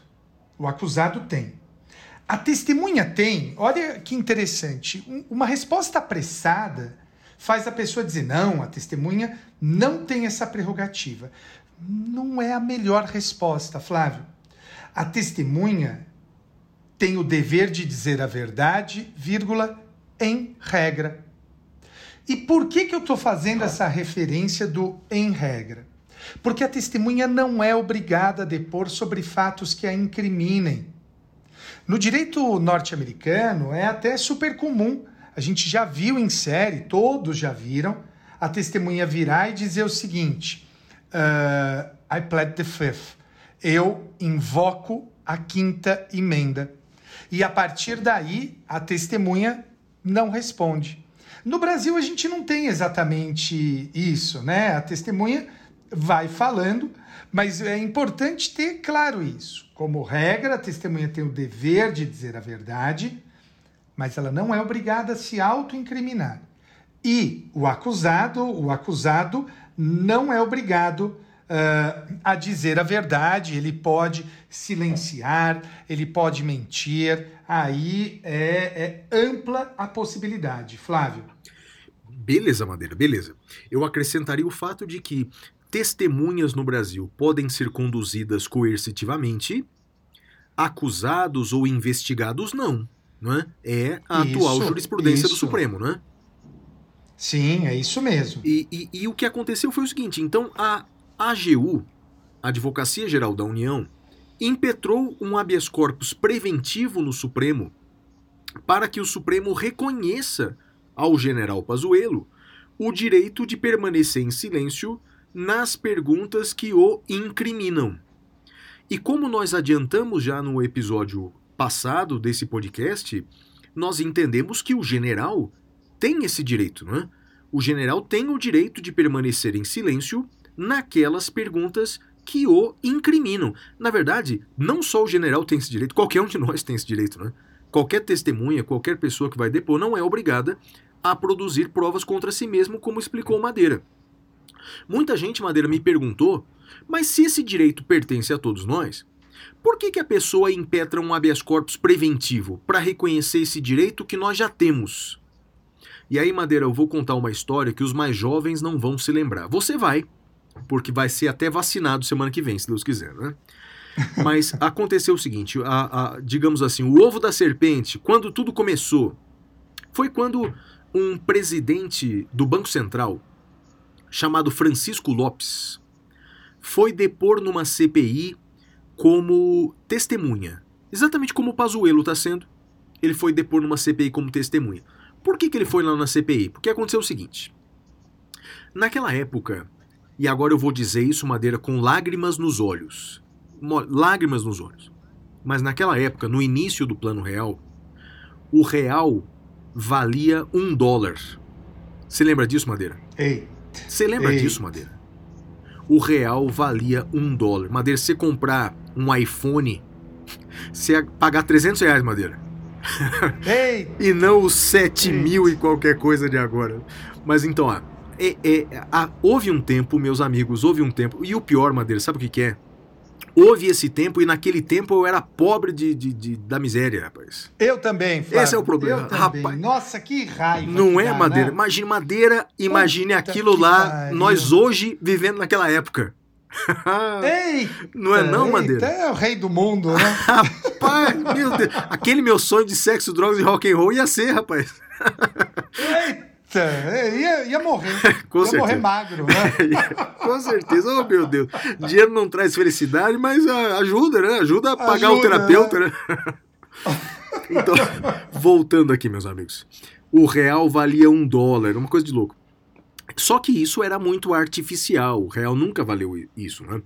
O acusado tem. A testemunha tem, olha que interessante, um- uma resposta apressada faz a pessoa dizer: não, a testemunha não tem essa prerrogativa. Não é a melhor resposta, Flávio. A testemunha tem o dever de dizer a verdade, vírgula, em regra. E por que, que eu estou fazendo essa referência do em regra? Porque a testemunha não é obrigada a depor sobre fatos que a incriminem. No direito norte-americano é até super comum. A gente já viu em série, todos já viram, a testemunha virar e dizer o seguinte: ah, I plead the fifth. Eu invoco a quinta emenda. E a partir daí, a testemunha não responde. No Brasil, a gente não tem exatamente isso, né? A testemunha vai falando, mas é importante ter claro isso. Como regra, a testemunha tem o dever de dizer a verdade, mas ela não é obrigada a se autoincriminar. E o acusado, o acusado não é obrigado ah, a dizer a verdade, ele pode silenciar, ele pode mentir, aí é, é ampla a possibilidade. Flávio. Beleza, Madeira, beleza. Eu acrescentaria o fato de que testemunhas no Brasil podem ser conduzidas coercitivamente, acusados ou investigados não. Não é? é a Isso, atual jurisprudência do isso. Supremo, não é? Sim, é isso mesmo. E, e- e o que aconteceu foi o seguinte: então a AGU, a Advocacia Geral da União, impetrou um habeas corpus preventivo no Supremo para que o Supremo reconheça ao general Pazuello o direito de permanecer em silêncio nas perguntas que o incriminam. E como nós adiantamos já no episódio passado desse podcast, nós entendemos que o general tem esse direito, não é? O general tem o direito de permanecer em silêncio naquelas perguntas que o incriminam. Na verdade, não só o general tem esse direito, qualquer um de nós tem esse direito, né? Qualquer testemunha, qualquer pessoa que vai depor não é obrigada a produzir provas contra si mesmo, como explicou Madeira. Muita gente, Madeira, me perguntou, mas se esse direito pertence a todos nós, por que, que a pessoa impetra um habeas corpus preventivo para reconhecer esse direito que nós já temos? E aí, Madeira, eu vou contar uma história que os mais jovens não vão se lembrar. Você vai, porque vai ser até vacinado semana que vem, se Deus quiser, né? Mas aconteceu o seguinte, a- a- digamos assim, o ovo da serpente, quando tudo começou, foi quando um presidente do Banco Central, chamado Francisco Lopes, foi depor numa CPI como testemunha. Exatamente como o Pazuello está sendo. Ele foi depor numa CPI como testemunha. Por que, que ele foi lá na CPI? Porque aconteceu o seguinte. Naquela época, e agora eu vou dizer isso, Madeira, com lágrimas nos olhos. Lágrimas nos olhos. Mas naquela época, no início do Plano Real, o real valia um dólar. Você lembra disso, Madeira? Ei, Você lembra Ei. disso, Madeira? O real valia um dólar. Madeira, se você comprar um iPhone, você ia pagar 300 reais, Madeira. ei, E não os 7 Eita. mil e qualquer coisa de agora. Mas então, ó, é- é- a- houve um tempo, meus amigos, houve um tempo. E o pior, Madeira, sabe o que, que é? Houve esse tempo e naquele tempo eu era pobre de, de- de- da miséria, rapaz. eu também, Flávio. Esse é o problema. Rapaz. Nossa, que raiva. Não que é, dá, Madeira? né? Imagine Madeira, imagine Puta aquilo lá, pariu. nós hoje vivendo naquela época. Ei, Não é não, Madeira? É o rei do mundo, né? Rapaz, meu Deus. Aquele meu sonho de sexo, drogas e rock and roll ia ser, rapaz. Eita, é, ia, ia morrer. Com ia certeza. morrer magro, né? Com certeza. Oh, meu Deus. Dinheiro não traz felicidade, mas ah, ajuda, né? Ajuda a pagar o Ajuda, terapeuta, né? Então, voltando aqui, meus amigos. O real valia um dólar, uma coisa de louco. Só que isso era muito artificial. O real nunca valeu isso, né?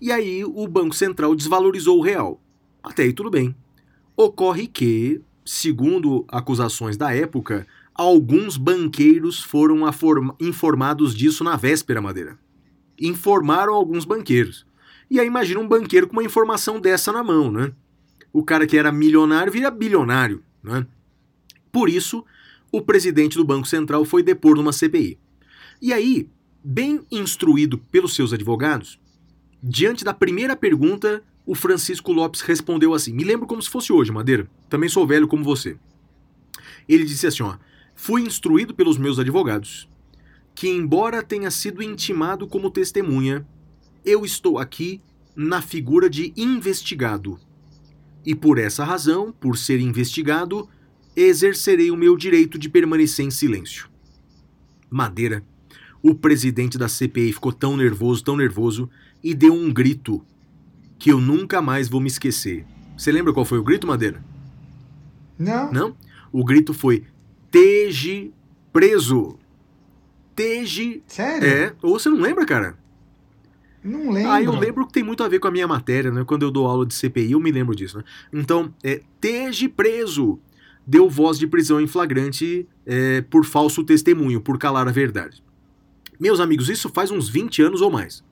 E aí o Banco Central desvalorizou o real. Até aí tudo bem. Ocorre que, segundo acusações da época, alguns banqueiros foram informados disso na véspera, Madeira. informaram alguns banqueiros. E aí imagina um banqueiro com uma informação dessa na mão, né? O cara que era milionário vira bilionário, né? Por isso, o presidente do Banco Central foi depor numa CPI. E aí, bem instruído pelos seus advogados, diante da primeira pergunta, o Francisco Lopes respondeu assim: Me lembro como se fosse hoje, Madeira. Também sou velho como você. Ele disse assim: ó, Fui instruído pelos meus advogados que, embora tenha sido intimado como testemunha, eu estou aqui na figura de investigado. E por essa razão, por ser investigado, exercerei o meu direito de permanecer em silêncio. Madeira. O presidente da CPI ficou tão nervoso, tão nervoso, e deu um grito que eu nunca mais vou me esquecer. Você lembra qual foi o grito, Madeira? Não? Não? O grito foi: Teje preso. Teje. Sério? É. Ou você não lembra, cara? Não lembro. Ah, eu lembro que tem muito a ver com a minha matéria, né? Quando eu dou aula de CPI, eu me lembro disso, né? Então, é, Teje preso. Deu voz de prisão em flagrante é, por falso testemunho, por calar a verdade. Meus amigos, isso faz uns 20 anos ou mais.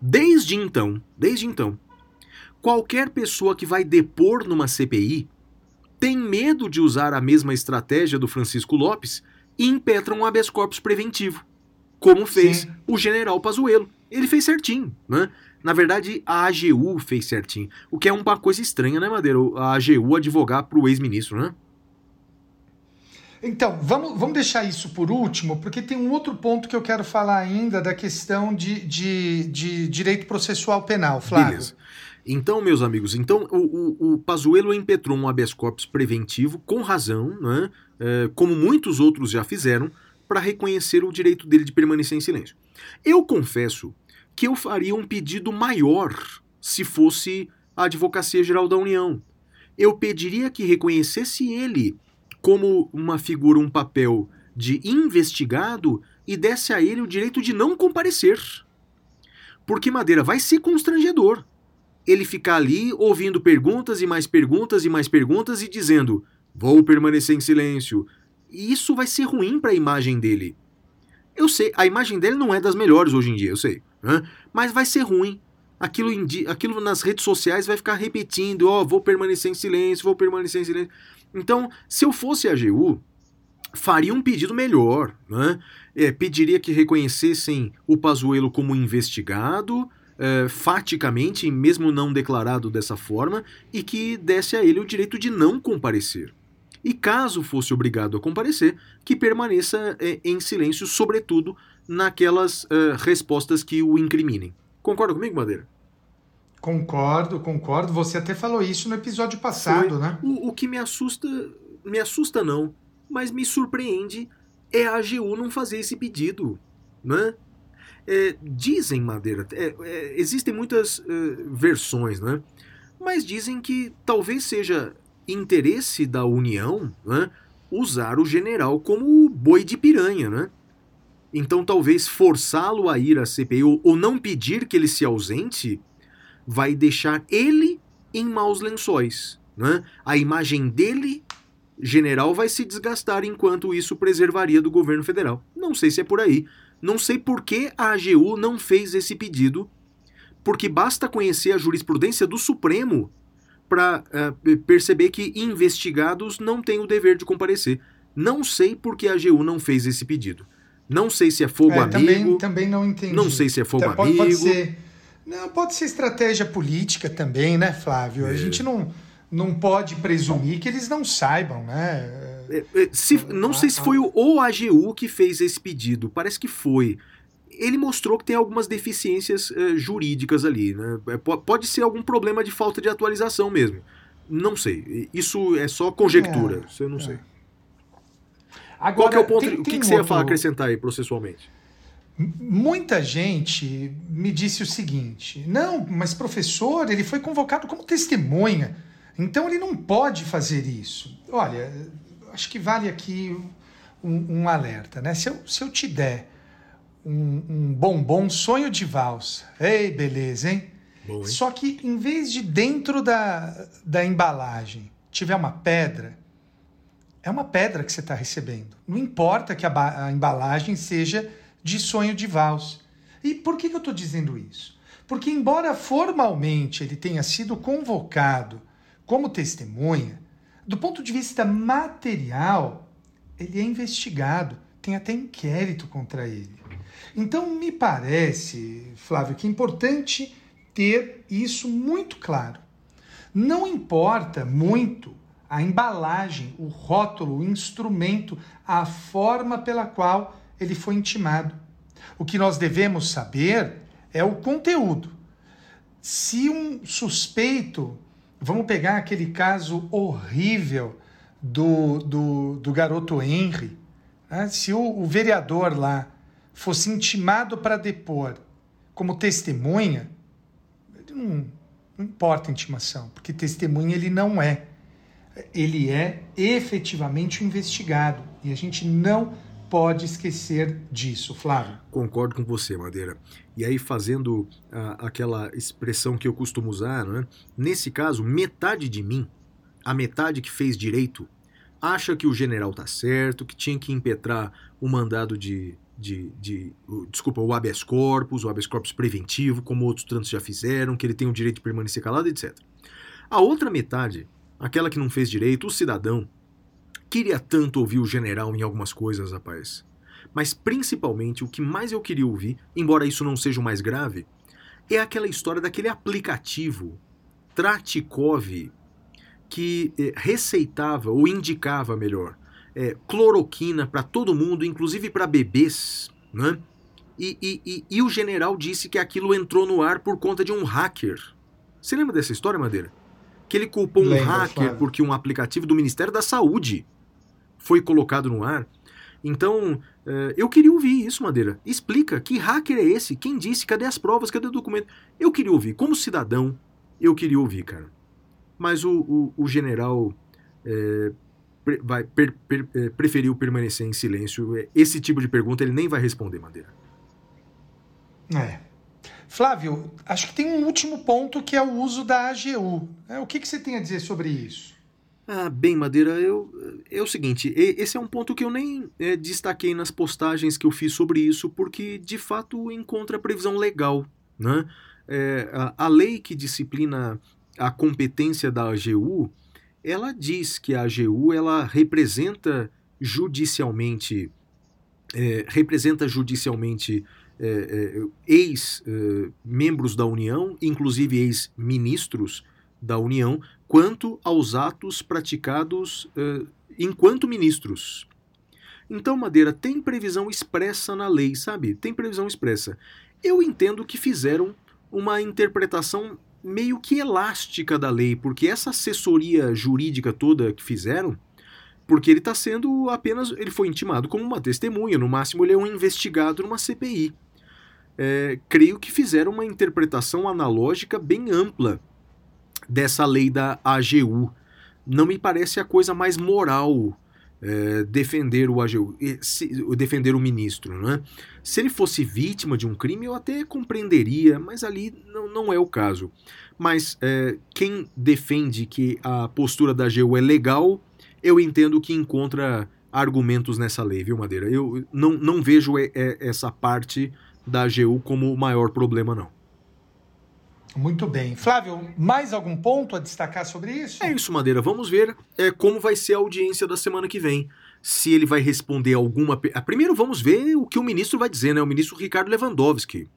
Desde então, desde então, qualquer pessoa que vai depor numa CPI tem medo de usar a mesma estratégia do Francisco Lopes e impetra um habeas corpus preventivo, como fez Sim. o general Pazuello. Ele fez certinho, né? Na verdade, a AGU fez certinho, o que é uma coisa estranha, né, Madeira? A AGU advogar pro ex-ministro, né? Então, vamos, vamos deixar isso por último, porque tem um outro ponto que eu quero falar ainda da questão de, de, de direito processual penal, Flávio. Beleza. Então, meus amigos, então o, o, o Pazuello impetrou um habeas corpus preventivo, com razão, né? É, como muitos outros já fizeram, para reconhecer o direito dele de permanecer em silêncio. Eu confesso que eu faria um pedido maior se fosse a Advocacia Geral da União. Eu pediria que reconhecesse ele como uma figura, um papel de investigado e desse a ele o direito de não comparecer. Porque, Madeira, vai ser constrangedor ele ficar ali ouvindo perguntas e mais perguntas e mais perguntas e dizendo: vou permanecer em silêncio. E isso vai ser ruim para a imagem dele. Eu sei, a imagem dele não é das melhores hoje em dia, eu sei. né? Mas vai ser ruim. Aquilo, aquilo nas redes sociais vai ficar repetindo: ó, vou permanecer em silêncio, vou permanecer em silêncio. Então, se eu fosse a AGU, faria um pedido melhor. Né? É, pediria que reconhecessem o Pazuello como investigado, é, faticamente, mesmo não declarado dessa forma, e que desse a ele o direito de não comparecer. E caso fosse obrigado a comparecer, que permaneça é, em silêncio, sobretudo naquelas é, respostas que o incriminem. Concorda comigo, Madeira? Concordo, concordo. Você até falou isso no episódio passado, Foi. né? O, o que me assusta, me assusta não, mas me surpreende é a AGU não fazer esse pedido, né? É, dizem, Madeira, é, é, existem muitas é, versões, né? Mas dizem que talvez seja interesse da União né, usar o general como boi de piranha, né? Então talvez forçá-lo a ir à CPI ou, ou não pedir que ele se ausente vai deixar ele em maus lençóis, né? A imagem dele, general, vai se desgastar enquanto isso preservaria do governo federal. Não sei se é por aí. Não sei por que a AGU não fez esse pedido, porque basta conhecer a jurisprudência do Supremo para perceber que investigados não têm o dever de comparecer. Não sei por que a AGU não fez esse pedido. Não sei se é fogo É, amigo. também, também não entendi. Não sei se é fogo Tá, pode, pode amigo. ser. Não, pode ser estratégia política também, né, Flávio? A É. gente não, não pode presumir que eles não saibam, né? É, é, se- não sei se foi o, o AGU que fez esse pedido, parece que foi. Ele mostrou que tem algumas deficiências é, jurídicas ali, né? Po- pode ser algum problema de falta de atualização mesmo. Não sei. Isso é só conjectura. É, Isso eu não é. sei. Agora, Qual é o ponto? tem- o que, tem que você ia outro- falar, acrescentar aí processualmente? Muita gente me disse o seguinte: não, mas professor, ele foi convocado como testemunha, então ele não pode fazer isso. Olha, acho que vale aqui um, um alerta, né? Se eu, se eu te der um, um bombom sonho de valsa, ei, beleza, hein? Hein? Só que em vez de dentro da, da embalagem tiver uma pedra, é uma pedra que você está recebendo. Não importa que a, a embalagem seja de sonho de valsa. E por que, que eu estou dizendo isso? Porque, embora formalmente ele tenha sido convocado como testemunha, do ponto de vista material, ele é investigado, tem até inquérito contra ele. Então, me parece, Flávio, que é importante ter isso muito claro. Não importa muito a embalagem, o rótulo, o instrumento, a forma pela qual ele foi intimado. O que nós devemos saber é o conteúdo. Se um suspeito, vamos pegar aquele caso horrível do, do, do garoto Henry, né? se o, o vereador lá fosse intimado para depor como testemunha, não, não importa a intimação, porque testemunha ele não é. Ele é efetivamente um investigado. E a gente não pode esquecer disso, Flávio. Concordo com você, Madeira. E aí, fazendo ah, aquela expressão que eu costumo usar, né? nesse caso, metade de mim, a metade que fez direito, acha que o general tá certo, que tinha que impetrar o mandado de. de, de desculpa, o habeas corpus, o habeas corpus preventivo, como outros tantos já fizeram, que ele tem o direito de permanecer calado, etc. A outra metade, aquela que não fez direito, o cidadão, queria tanto ouvir o general em algumas coisas, rapaz. Mas principalmente o que mais eu queria ouvir, embora isso não seja o mais grave, é aquela história daquele aplicativo Tratikov que eh, receitava ou indicava melhor eh, cloroquina para todo mundo, inclusive para bebês, né? E, e- e- e o general disse que aquilo entrou no ar por conta de um hacker. Você lembra dessa história, Madeira? Que ele culpou um hacker Flávio. porque um aplicativo do Ministério da Saúde foi colocado no ar. Então, eh, eu queria ouvir isso, Madeira. Explica, que hacker é esse? Quem disse? Cadê as provas? Cadê o documento? Eu queria ouvir. Como cidadão, eu queria ouvir, cara. Mas o, o- o general eh, pre- vai, per- per- eh, preferiu permanecer em silêncio. Eh, Esse tipo de pergunta ele nem vai responder, Madeira. É. Flávio, acho que tem um último ponto que é o uso da AGU. né? O que, que você tem a dizer sobre isso? Ah, bem, Madeira, eu, é o seguinte, esse é um ponto que eu nem eh, destaquei nas postagens que eu fiz sobre isso, porque de fato encontra previsão legal, né? É, a, a lei que disciplina a competência da AGU, ela diz que a AGU ela representa judicialmente eh, representa judicialmente eh, eh, ex-membros da União, inclusive ex-ministros da União, quanto aos atos praticados eh, enquanto ministros. Então, Madeira, tem previsão expressa na lei, sabe? Tem previsão expressa. Eu entendo que fizeram uma interpretação meio que elástica da lei, porque essa assessoria jurídica toda que fizeram, porque ele está sendo apenas. Ele foi intimado como uma testemunha, no máximo ele é um investigado numa CPI. É, creio que fizeram uma interpretação analógica bem ampla dessa lei da AGU. Não me parece a coisa mais moral é, defender o AGU, se- defender o ministro, né? Se ele fosse vítima de um crime, eu até compreenderia, mas ali não, não é o caso. Mas é, quem defende que a postura da AGU é legal, eu entendo que encontra argumentos nessa lei, viu, Madeira? Eu não, não vejo é, é, essa parte da AGU como o maior problema, não. Muito bem. Flávio, mais algum ponto a destacar sobre isso? É isso, Madeira. Vamos ver é, como vai ser a audiência da semana que vem. Se ele vai responder alguma. Ah, Primeiro vamos ver o que o ministro vai dizer, né? O ministro Ricardo Lewandowski,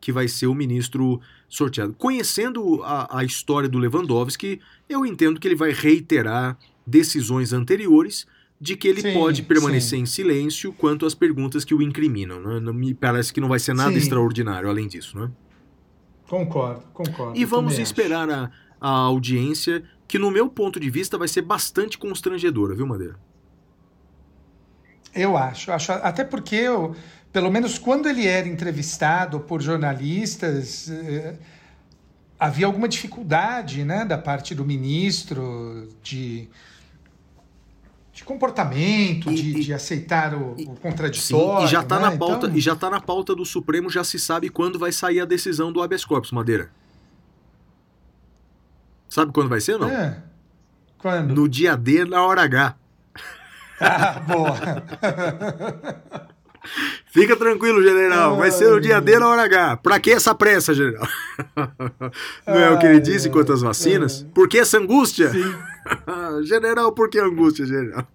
que vai ser o ministro sorteado. Conhecendo a, a história do Lewandowski, eu entendo que ele vai reiterar decisões anteriores de que ele Sim, pode permanecer sim. em silêncio quanto às perguntas que o incriminam. Né? Não me parece que não vai ser nada Sim. extraordinário além disso, né? Concordo, concordo. E vamos esperar a, a audiência, que no meu ponto de vista vai ser bastante constrangedora, viu, Madeira? Eu acho, acho. Até porque, eu, pelo menos quando ele era entrevistado por jornalistas, eh, havia alguma dificuldade né, da parte do ministro de, de comportamento, E- de, e- de aceitar o, e- o Sim, contraditório. e já tá né? na pauta, Então, e já tá na pauta do Supremo, já se sabe quando vai sair a decisão do habeas corpus, Madeira. Sabe quando vai ser, não? é. Quando? No dia D, na hora H. Ah, boa. Fica tranquilo, general. Vai ser o dia D na hora H. Pra que essa pressa, general? Não é o que ele disse quanto às vacinas? Por que essa angústia? general, por que angústia, general?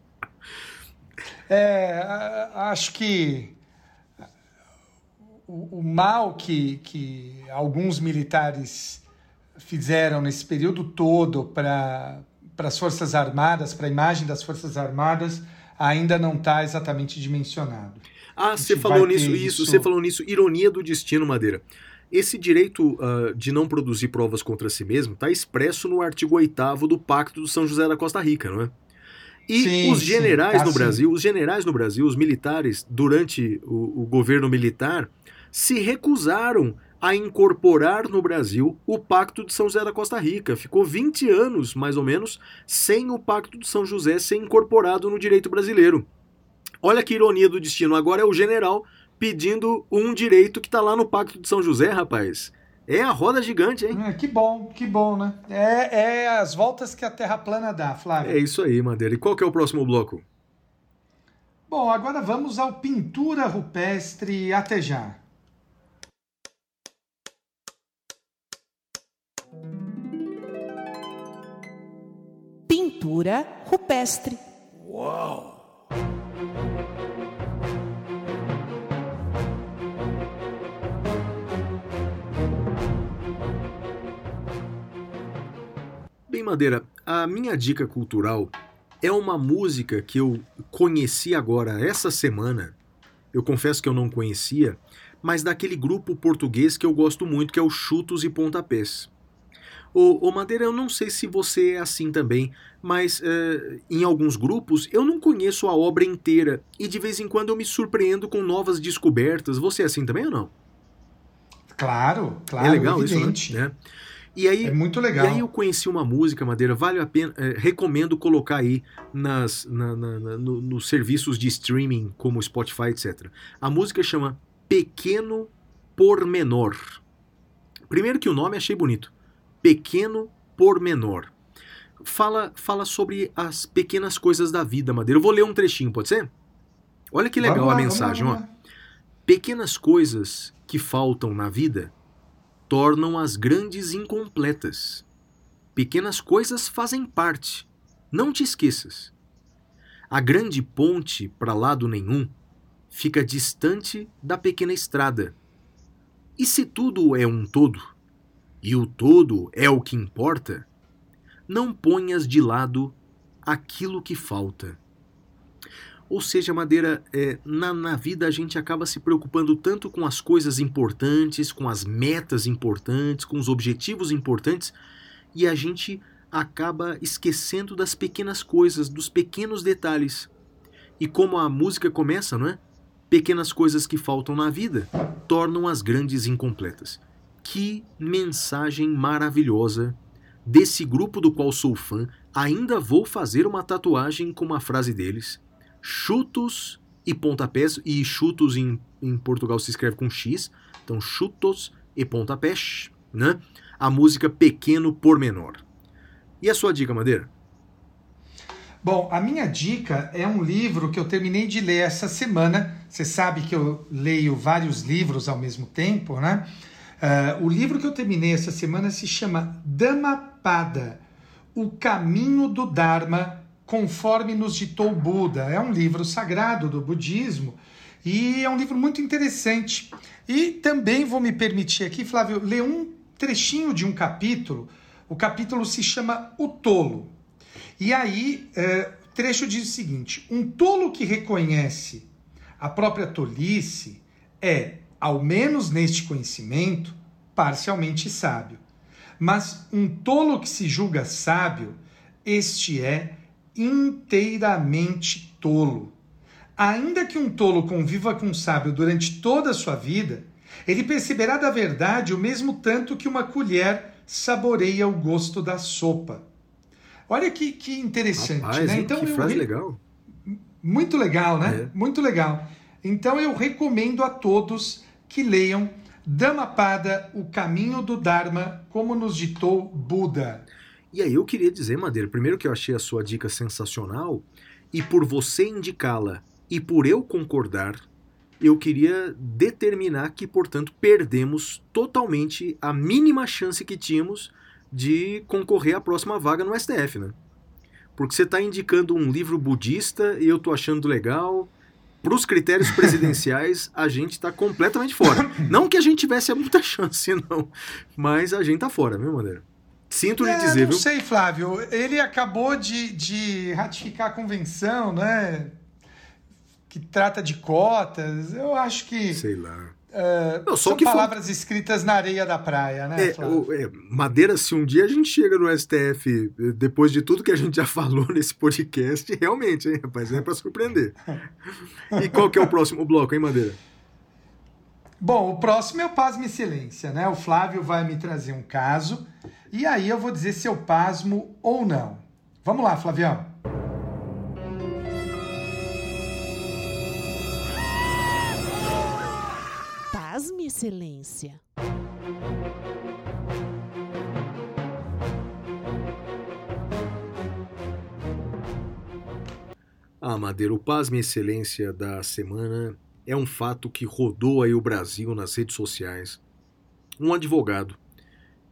É, acho que o, o mal que, que alguns militares fizeram nesse período todo para as Forças Armadas, para a imagem das Forças Armadas, ainda não está exatamente dimensionado. Ah, você falou nisso, isso. você falou nisso, ironia do destino, Madeira. Esse direito ah, de não produzir provas contra si mesmo está expresso no artigo 8 do Pacto do São José da Costa Rica, não é? E Sim, os sim, generais tá no sim. Brasil, os generais no Brasil, os militares, durante o, o governo militar, se recusaram a incorporar no Brasil o Pacto de São José da Costa Rica. Ficou 20 anos, mais ou menos, sem o Pacto de São José ser incorporado no direito brasileiro. Olha que ironia do destino. Agora é o general pedindo um direito que está lá no Pacto de São José, rapaz. É a roda gigante, hein? É, que bom, que bom, né? É, é as voltas que a Terra plana dá, Flávio. É isso aí, Madeira. E qual que é o próximo bloco? Bom, agora vamos ao Pintura Rupestre Até Já. Pintura rupestre. Bem, Madeira, a minha dica cultural é uma música que eu conheci agora essa semana. Eu confesso que eu não conhecia, mas daquele grupo português que eu gosto muito, que é o Chutos e Pontapés. Ô, ô Madeira, eu não sei se você é assim também, mas eh, em alguns grupos eu não conheço a obra inteira e de vez em quando eu me surpreendo com novas descobertas. Você é assim também ou não? Claro, claro, é legal evidente. isso, né? E aí, É muito legal. e aí eu conheci uma música, Madeira, vale a pena, é, recomendo colocar aí nas, na- na- na- no- nos serviços de streaming como Spotify, etc. A música chama Pequeno Pormenor. Primeiro que o nome achei bonito. Pequeno Pormenor. Fala, fala sobre as pequenas coisas da vida, Madeira. Eu vou ler um trechinho, pode ser? Olha que legal lá, a mensagem, ó. Pequenas coisas que faltam na vida tornam as grandes incompletas. Pequenas coisas fazem parte. Não te esqueças. A grande ponte para lado nenhum fica distante da pequena estrada. E se tudo é um todo, e o todo é o que importa, não ponhas de lado aquilo que falta. Ou seja, Madeira, é, na, na vida a gente acaba se preocupando tanto com as coisas importantes, com as metas importantes, com os objetivos importantes, e a gente acaba esquecendo das pequenas coisas, dos pequenos detalhes. E como a música começa, não é? Pequenas coisas que faltam na vida tornam as grandes incompletas. Que mensagem maravilhosa desse grupo do qual sou fã. Ainda vou fazer uma tatuagem com uma frase deles chutos e pontapés, e chutos em, em Portugal se escreve com X, então chutos e pontapés, né? A música Pequeno Pormenor. E a sua dica, Madeira? Bom, a minha dica é um livro que eu terminei de ler essa semana. Você sabe que eu leio vários livros ao mesmo tempo, né? Ah, o livro que eu terminei essa semana se chama Dhammapada, O Caminho do Dharma, conforme nos ditou Buda. É um livro sagrado do budismo e é um livro muito interessante. E também vou me permitir aqui, Flávio, ler um trechinho de um capítulo. O capítulo se chama O Tolo. E aí, é, o trecho diz o seguinte: um tolo que reconhece a própria tolice é, ao menos neste conhecimento, parcialmente sábio. Mas um tolo que se julga sábio, este é inteiramente tolo. Ainda que um tolo conviva com um sábio durante toda a sua vida, ele perceberá da verdade o mesmo tanto que uma colher saboreia o gosto da sopa. Olha que, que interessante, Rapaz, né? Então que eu frase legal. muito legal, né? É. Muito legal. Então eu recomendo a todos que leiam Dhammapada, O Caminho do Dharma, como nos ditou Buda. E aí eu queria dizer, Madeira, primeiro que eu achei a sua dica sensacional, e por você indicá-la e por eu concordar, eu queria determinar que, portanto, perdemos totalmente a mínima chance que tínhamos de concorrer à próxima vaga no STF, né? Porque você está indicando um livro budista e eu tô achando legal. Para os critérios presidenciais, a gente está completamente fora. Não que a gente tivesse muita chance, não. Mas a gente tá fora, viu, Madeira? Sinto lhe É, dizer, não viu? sei, Flávio. Ele acabou de, de ratificar a convenção, né? Que trata de cotas. Eu acho que Sei lá. é, Não, são for- palavras escritas na areia da praia, né, É, o- é, Madeira, se um dia a gente chega no STF, depois de tudo que a gente já falou nesse podcast, realmente, hein, rapaz, é pra surpreender. E qual que é o próximo bloco, hein, Madeira? Bom, o próximo é o Pasme Silência, né? O Flávio vai me trazer um caso e aí eu vou dizer se eu pasmo ou não. Vamos lá, Flavião. Pasme, excelência. Ah, Madeira, o Pasme Excelência da semana é um fato que rodou aí o Brasil nas redes sociais. Um advogado,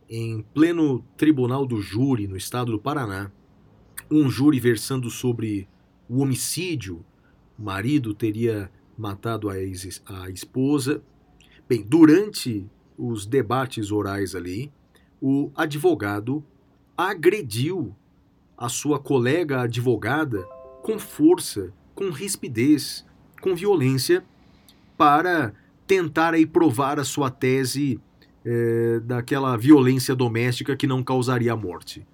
em pleno tribunal do júri no estado do Paraná, um júri versando sobre o homicídio, o marido teria matado a, ex- a esposa. Bem, durante os debates orais ali, o advogado agrediu a sua colega advogada com força, com rispidez, com violência, para tentar aí provar a sua tese eh, daquela violência doméstica que não causaria a morte.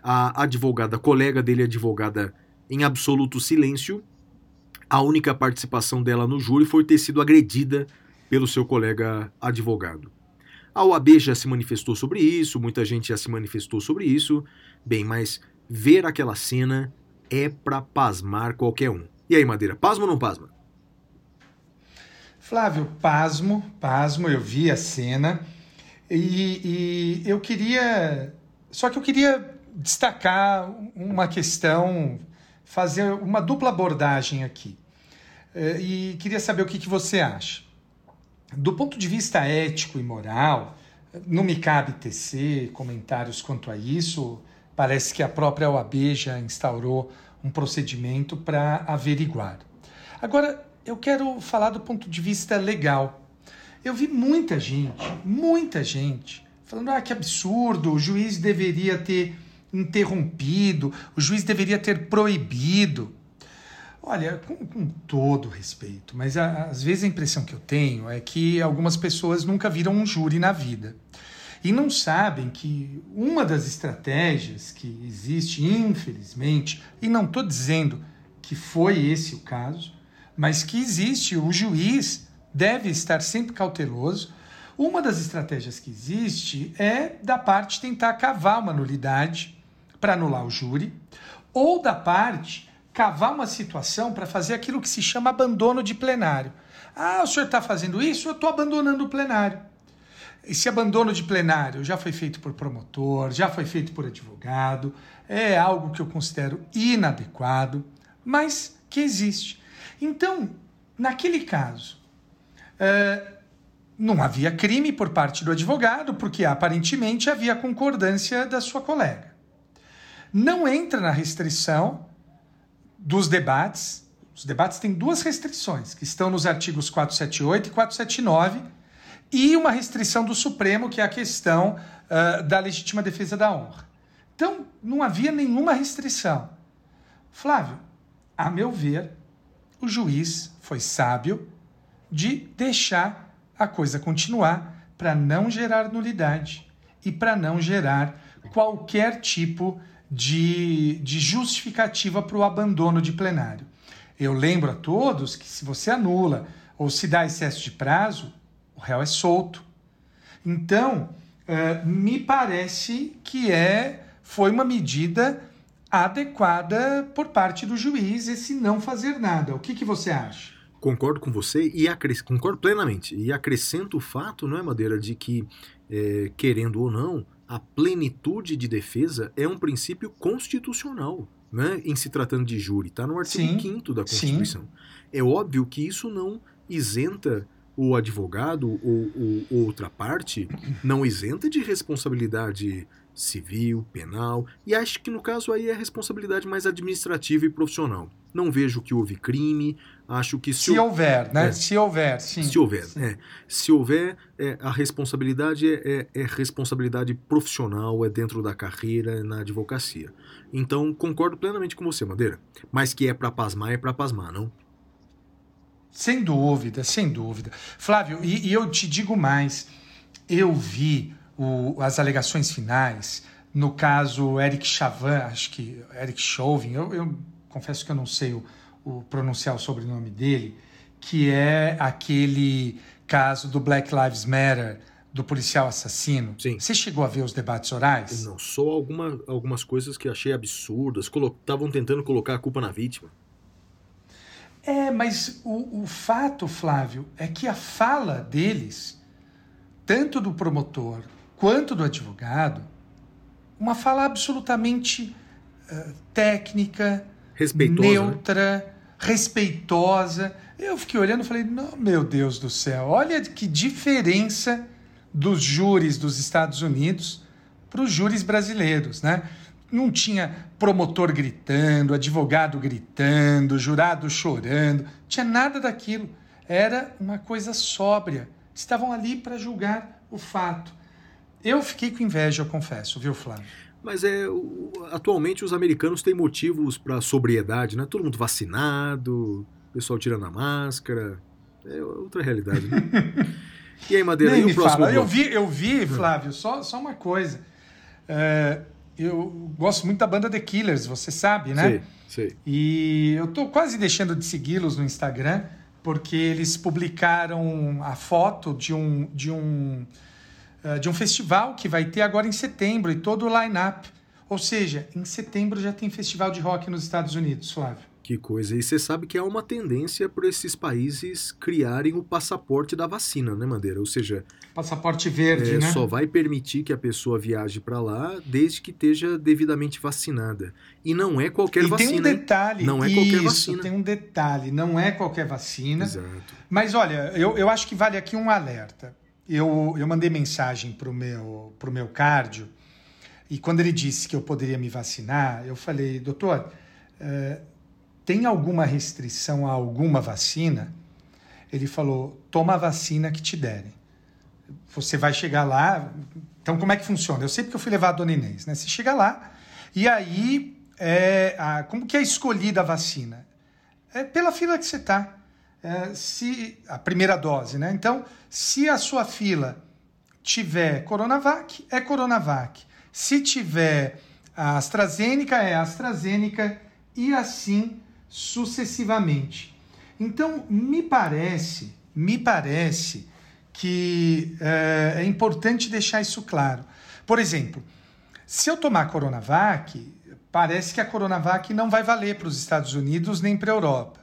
A advogada, colega dele, advogada em absoluto silêncio, a única participação dela no júri foi ter sido agredida pelo seu colega advogado. A OAB já se manifestou sobre isso, muita gente já se manifestou sobre isso. Bem, mas ver aquela cena é pra pasmar qualquer um. E aí, Madeira, pasma ou não pasma? Flávio, pasmo, pasmo, eu vi a cena e, e eu queria. Só que eu queria destacar uma questão, fazer uma dupla abordagem aqui. Eh, E queria saber o que, que você acha. Do ponto de vista ético e moral, não me cabe tecer comentários quanto a isso. Parece que a própria OAB já instaurou um procedimento para averiguar. Agora, eu quero falar do ponto de vista legal. Eu vi muita gente, muita gente, falando: ah, que absurdo, o juiz deveria ter interrompido, o juiz deveria ter proibido. Olha, com, com todo respeito, mas a- às vezes a impressão que eu tenho é que algumas pessoas nunca viram um júri na vida. E não sabem que uma das estratégias que existe, infelizmente, e não estou dizendo que foi esse o caso, mas que existe, o juiz deve estar sempre cauteloso. Uma das estratégias que existe é da parte tentar cavar uma nulidade para anular o júri, ou da parte cavar uma situação para fazer aquilo que se chama abandono de plenário. Ah, o senhor está fazendo isso? Eu estou abandonando o plenário. Esse abandono de plenário já foi feito por promotor, já foi feito por advogado, é algo que eu considero inadequado, mas que existe. Então, naquele caso, eh, não havia crime por parte do advogado, porque aparentemente havia concordância da sua colega. Não entra na restrição dos debates. Os debates têm duas restrições, que estão nos artigos 478 e 479, e uma restrição do Supremo, que é a questão ah, da legítima defesa da honra. Então, não havia nenhuma restrição. Flávio, a meu ver, o juiz foi sábio de deixar a coisa continuar para não gerar nulidade e para não gerar qualquer tipo de, de justificativa para o abandono de plenário. Eu lembro a todos que se você anula ou se dá excesso de prazo, o réu é solto. Então, eh, me parece que é foi uma medida adequada por parte do juiz esse não fazer nada. O que, que você acha? Concordo com você e acres... concordo plenamente. E acrescento o fato, não é, Madeira, de que, é, querendo ou não, a plenitude de defesa é um princípio constitucional, né? Em se tratando de júri, está no artigo Sim, 5 da sim. Constituição. É óbvio que isso não isenta o advogado ou, ou outra parte, não isenta de responsabilidade civil, penal, e acho que no caso aí é responsabilidade mais administrativa e profissional. Não vejo que houve crime, acho que Se houver, né? É. Se houver, sim. se houver, Sim. é. Se houver, é, a responsabilidade é, é- é responsabilidade profissional, é dentro da carreira, na advocacia. Então, concordo plenamente com você, Madeira. Mas que é pra pasmar, é pra pasmar, não? Sem dúvida, sem dúvida. Flávio, e, e eu te digo mais, eu vi o- as alegações finais, no caso Eric Chavan, acho que Eric Chauvin, eu, eu confesso que eu não sei o, o pronunciar o sobrenome dele, que é aquele caso do Black Lives Matter, do policial assassino. Sim. Você chegou a ver os debates orais? Não, só alguma, algumas coisas que achei absurdas. Estavam tentando colocar a culpa na vítima. É, mas o, o fato, Flávio, é que a fala deles, tanto do promotor quanto do advogado, uma fala absolutamente eh, técnica, Respeitosa, né? neutra, respeitosa. Eu fiquei olhando e falei, não, meu Deus do céu, olha que diferença dos júris dos Estados Unidos para os júris brasileiros, né? Não tinha promotor gritando, advogado gritando, jurado chorando, tinha nada daquilo. Era uma coisa sóbria. Estavam ali para julgar o fato. Eu fiquei com inveja, eu confesso, viu, Flávio? Mas é, o- atualmente os americanos têm motivos para sobriedade, né? Todo mundo vacinado, pessoal tirando a máscara. É outra realidade, né? e aí, Madeira, Nem e me o próximo fala. Eu vi, eu vi, Flávio, só, só uma coisa. É, eu gosto muito da banda The Killers, você sabe, né? Sei, sei. E eu tô quase deixando de segui-los no Instagram, porque eles publicaram a foto de um, de um, de um festival que vai ter agora em setembro e todo o line-up. Ou seja, em setembro já tem festival de rock nos Estados Unidos, Flávio. Que coisa. E você sabe que há uma tendência para esses países criarem o passaporte da vacina, né, Madeira? Ou seja, Passaporte verde, é, né? só vai permitir que a pessoa viaje para lá desde que esteja devidamente vacinada. E não é qualquer e vacina. tem um detalhe. Não é qualquer isso, vacina. tem um detalhe. Não é qualquer vacina. Exato. Mas olha, eu, eu acho que vale aqui um alerta. Eu, eu mandei mensagem pro meu, pro meu cardio e quando ele disse que eu poderia me vacinar, eu falei, doutor, eh, tem alguma restrição a alguma vacina? Ele falou, toma a vacina que te derem. Você vai chegar lá. Então, como é que funciona? Eu sei porque eu fui levar a dona Inês, né? Você chega lá e aí, é, a- como que é escolhida a vacina? É pela fila que você está. Se a primeira dose, né? Então, se a sua fila tiver Coronavac, é Coronavac. Se tiver AstraZeneca, é AstraZeneca e assim sucessivamente. Então, me parece, me parece que eh, é importante deixar isso claro. Por exemplo, se eu tomar Coronavac, parece que a Coronavac não vai valer para os Estados Unidos nem para a Europa.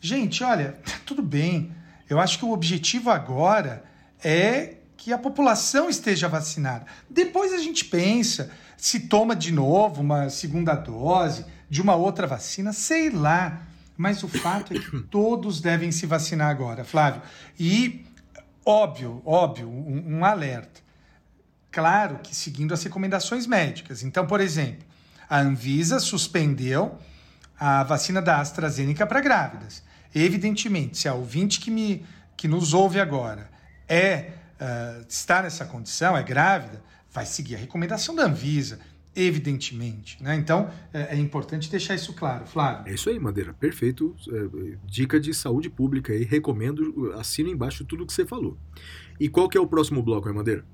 Gente, olha, tudo bem. Eu acho que o objetivo agora é que a população esteja vacinada. Depois a gente pensa se toma de novo uma segunda dose de uma outra vacina, sei lá. Mas o fato é que todos devem se vacinar agora, Flávio. E, óbvio, óbvio, um, um alerta. Claro que seguindo as recomendações médicas. Então, por exemplo, a Anvisa suspendeu a vacina da AstraZeneca para grávidas. Evidentemente, se a ouvinte que, me, que nos ouve agora é ah, está nessa condição, é grávida, vai seguir a recomendação da Anvisa, evidentemente. Né? Então, é, é importante deixar isso claro, Flávio. É isso aí, Madeira. Perfeito. É, dica de saúde pública aí. Recomendo, assino embaixo tudo que você falou. E qual que é o próximo bloco, aí, Madeira?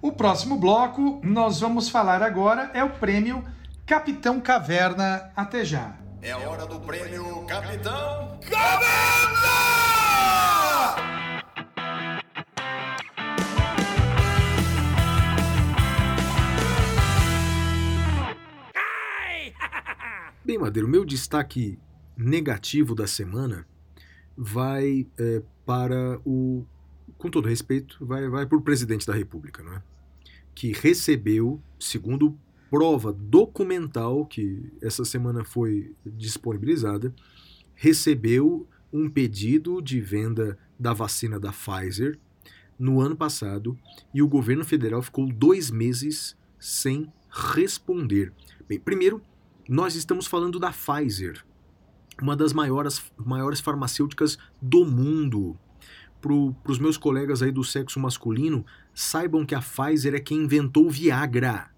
O próximo bloco, nós vamos falar agora, é o prêmio Capitão Caverna. Até já. É a hora do prêmio Capitão Bem, Madeira, o meu destaque negativo da semana vai é, para o. Com todo respeito, vai, vai para o presidente da República, não é? Que recebeu, segundo prova documental que essa semana foi disponibilizada, recebeu um pedido de venda da vacina da Pfizer no ano passado e o governo federal ficou dois meses sem responder. Bem, primeiro, nós estamos falando da Pfizer, uma das maiores, maiores farmacêuticas do mundo. Para os meus colegas aí do sexo masculino, saibam que a Pfizer é quem inventou o Viagra.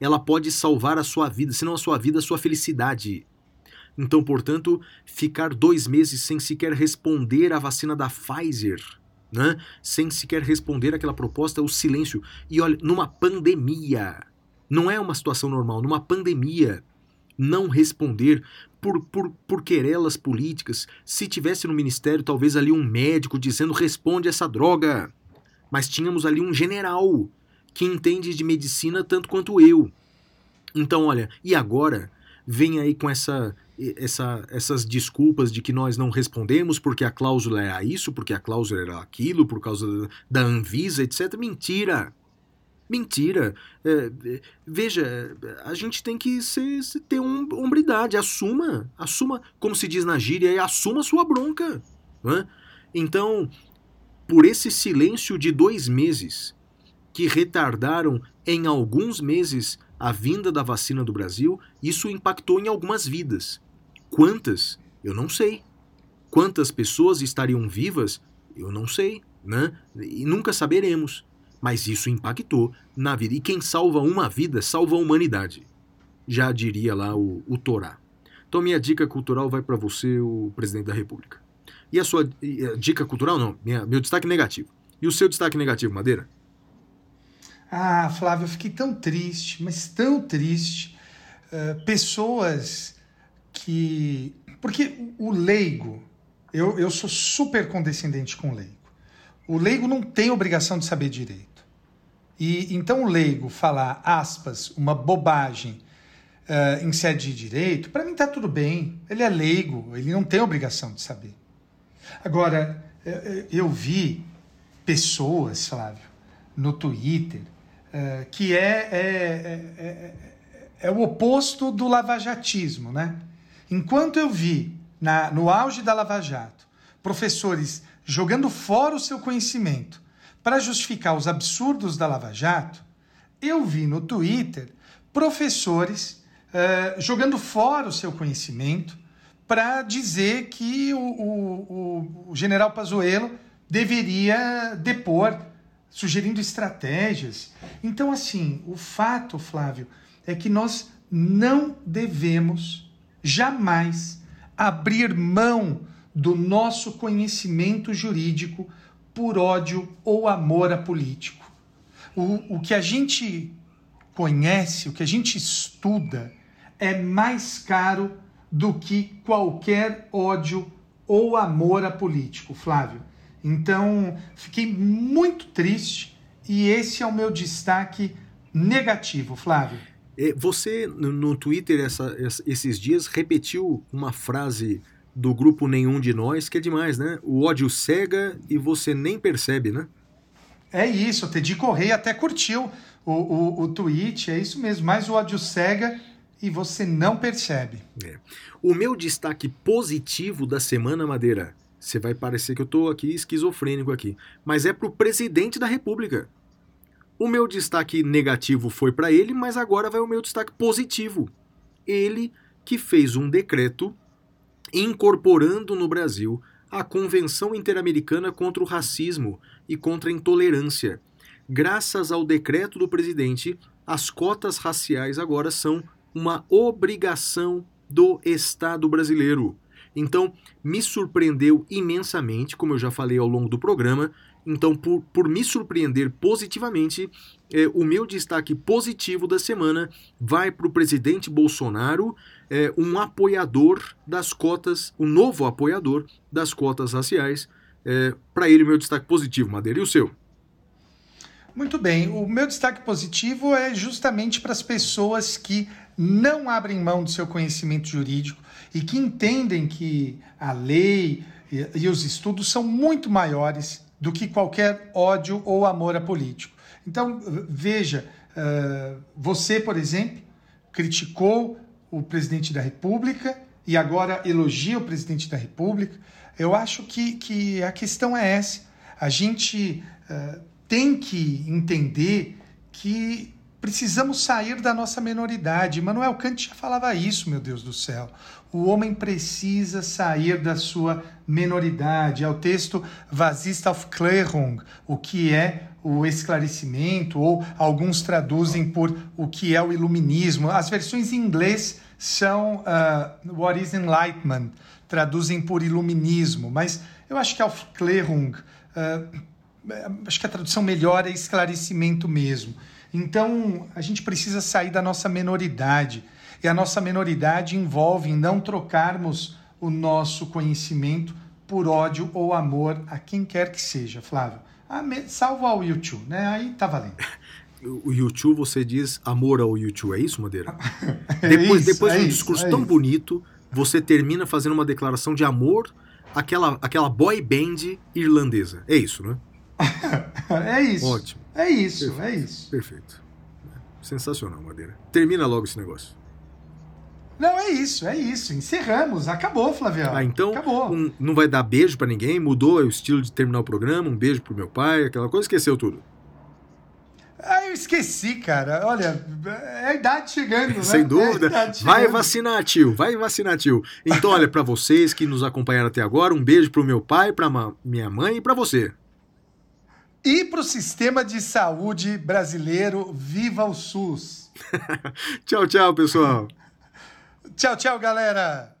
Ela pode salvar a sua vida, se não a sua vida, a sua felicidade. Então, portanto, ficar dois meses sem sequer responder à vacina da Pfizer, né? sem sequer responder àquela proposta, o silêncio. E olha, numa pandemia, não é uma situação normal, numa pandemia, não responder por, por, por querelas políticas. Se tivesse no ministério, talvez ali um médico dizendo responde essa droga. Mas tínhamos ali um general que entende de medicina tanto quanto eu. Então, olha, e agora vem aí com essa, essa, essas desculpas de que nós não respondemos porque a cláusula era isso, porque a cláusula era aquilo, por causa da Anvisa, etc. Mentira! Mentira. É, veja, a gente tem que ser, ter um, hombridade. Assuma, assuma, como se diz na gíria, assuma sua bronca. Né? Então, por esse silêncio de dois meses, que retardaram em alguns meses a vinda da vacina do Brasil, isso impactou em algumas vidas. Quantas? Eu não sei. Quantas pessoas estariam vivas? Eu não sei, né? E nunca saberemos. Mas isso impactou na vida. E quem salva uma vida, salva a humanidade. Já diria lá o, o Torá. Então, minha dica cultural vai para você, o presidente da República. E a sua e a dica cultural, não, minha, meu destaque negativo. E o seu destaque negativo, Madeira? Ah, Flávio, eu fiquei tão triste, mas tão triste. Uh, pessoas que. Porque o leigo, eu, eu sou super condescendente com o leigo. O leigo não tem obrigação de saber direito. E então o leigo falar, aspas, uma bobagem uh, em sede de direito, para mim tá tudo bem. Ele é leigo, ele não tem obrigação de saber. Agora, eu vi pessoas, Flávio, no Twitter, uh, que é, é, é, é, o oposto do lavajatismo, né? Enquanto eu vi, na, no auge da Lava Jato, professores jogando fora o seu conhecimento para justificar os absurdos da Lava Jato, eu vi no Twitter professores jogando fora o seu conhecimento para dizer que o, o, o, general Pazuello deveria depor, sugerindo estratégias. Então, assim, o fato, Flávio, é que nós não devemos jamais abrir mão do nosso conhecimento jurídico por ódio ou amor a político. O, o que a gente conhece, o que a gente estuda, é mais caro do que qualquer ódio ou amor a político, Flávio. Então, fiquei muito triste e esse é o meu destaque negativo, Flávio. É, você, no Twitter, essa, esses dias, repetiu uma frase do grupo Nenhum de Nós, que é demais, né? O ódio cega e você nem percebe, né? É isso, o Teddy Correia até curtiu o, o, o tweet, é isso mesmo, mas o ódio cega e você não percebe. É. O meu destaque positivo da semana, Madeira, você vai parecer que eu estou aqui esquizofrênico aqui, mas é para o presidente da República. O meu destaque negativo foi para ele, mas agora vai o meu destaque positivo. Ele que fez um decreto incorporando no Brasil a Convenção Interamericana contra o Racismo e contra a Intolerância. Graças ao decreto do presidente, as cotas raciais agora são uma obrigação do Estado brasileiro. Então, me surpreendeu imensamente, como eu já falei ao longo do programa. Então, por, por me surpreender positivamente, é, o meu destaque positivo da semana vai para o presidente Bolsonaro, é, um apoiador das cotas, um novo apoiador das cotas raciais. É, para ele, meu destaque positivo, Madeira. E o seu? Muito bem. O meu destaque positivo é justamente para as pessoas que não abrem mão do seu conhecimento jurídico e que entendem que a lei e, e os estudos são muito maiores do que qualquer ódio ou amor a político. Então, veja, uh, você, por exemplo, criticou o presidente da República e agora elogia o presidente da República. Eu acho que, que a questão é essa. A gente uh, tem que entender que precisamos sair da nossa menoridade. Manuel Kant já falava isso, meu Deus do céu. O homem precisa sair da sua menoridade. É o texto Was ist Aufklärung, o que é o esclarecimento, ou alguns traduzem por o que é o iluminismo. As versões em inglês são uh, What is Enlightenment, traduzem por iluminismo, mas eu acho que Aufklärung, uh, acho que a tradução melhor é esclarecimento mesmo. Então, a gente precisa sair da nossa menoridade. E a nossa menoridade envolve não trocarmos o nosso conhecimento por ódio ou amor a quem quer que seja, Flávio. Salvo ao YouTube, né? Aí tá valendo. O YouTube, você diz amor ao YouTube, é isso, Madeira? é depois isso, depois é de um discurso é tão isso. bonito, você termina fazendo uma declaração de amor àquela, àquela boy band irlandesa. É isso, né? é isso. Ótimo. É isso, Perfeito. é isso. Perfeito. Sensacional, Madeira. Termina logo esse negócio. Não, é isso, é isso. Encerramos. Acabou, Flavio. Ah, então Acabou. Um, não vai dar beijo para ninguém? Mudou o estilo de terminar o programa? Um beijo pro meu pai, aquela coisa, esqueceu tudo. Ah, eu esqueci, cara. Olha, é a idade chegando, né? Sem dúvida. É vai vacinar, tio. Vai vacinar, tio. Então, olha, para vocês que nos acompanharam até agora, um beijo pro meu pai, pra minha mãe e para você. E para o sistema de saúde brasileiro, viva o SUS! tchau, tchau, pessoal! tchau, tchau, galera!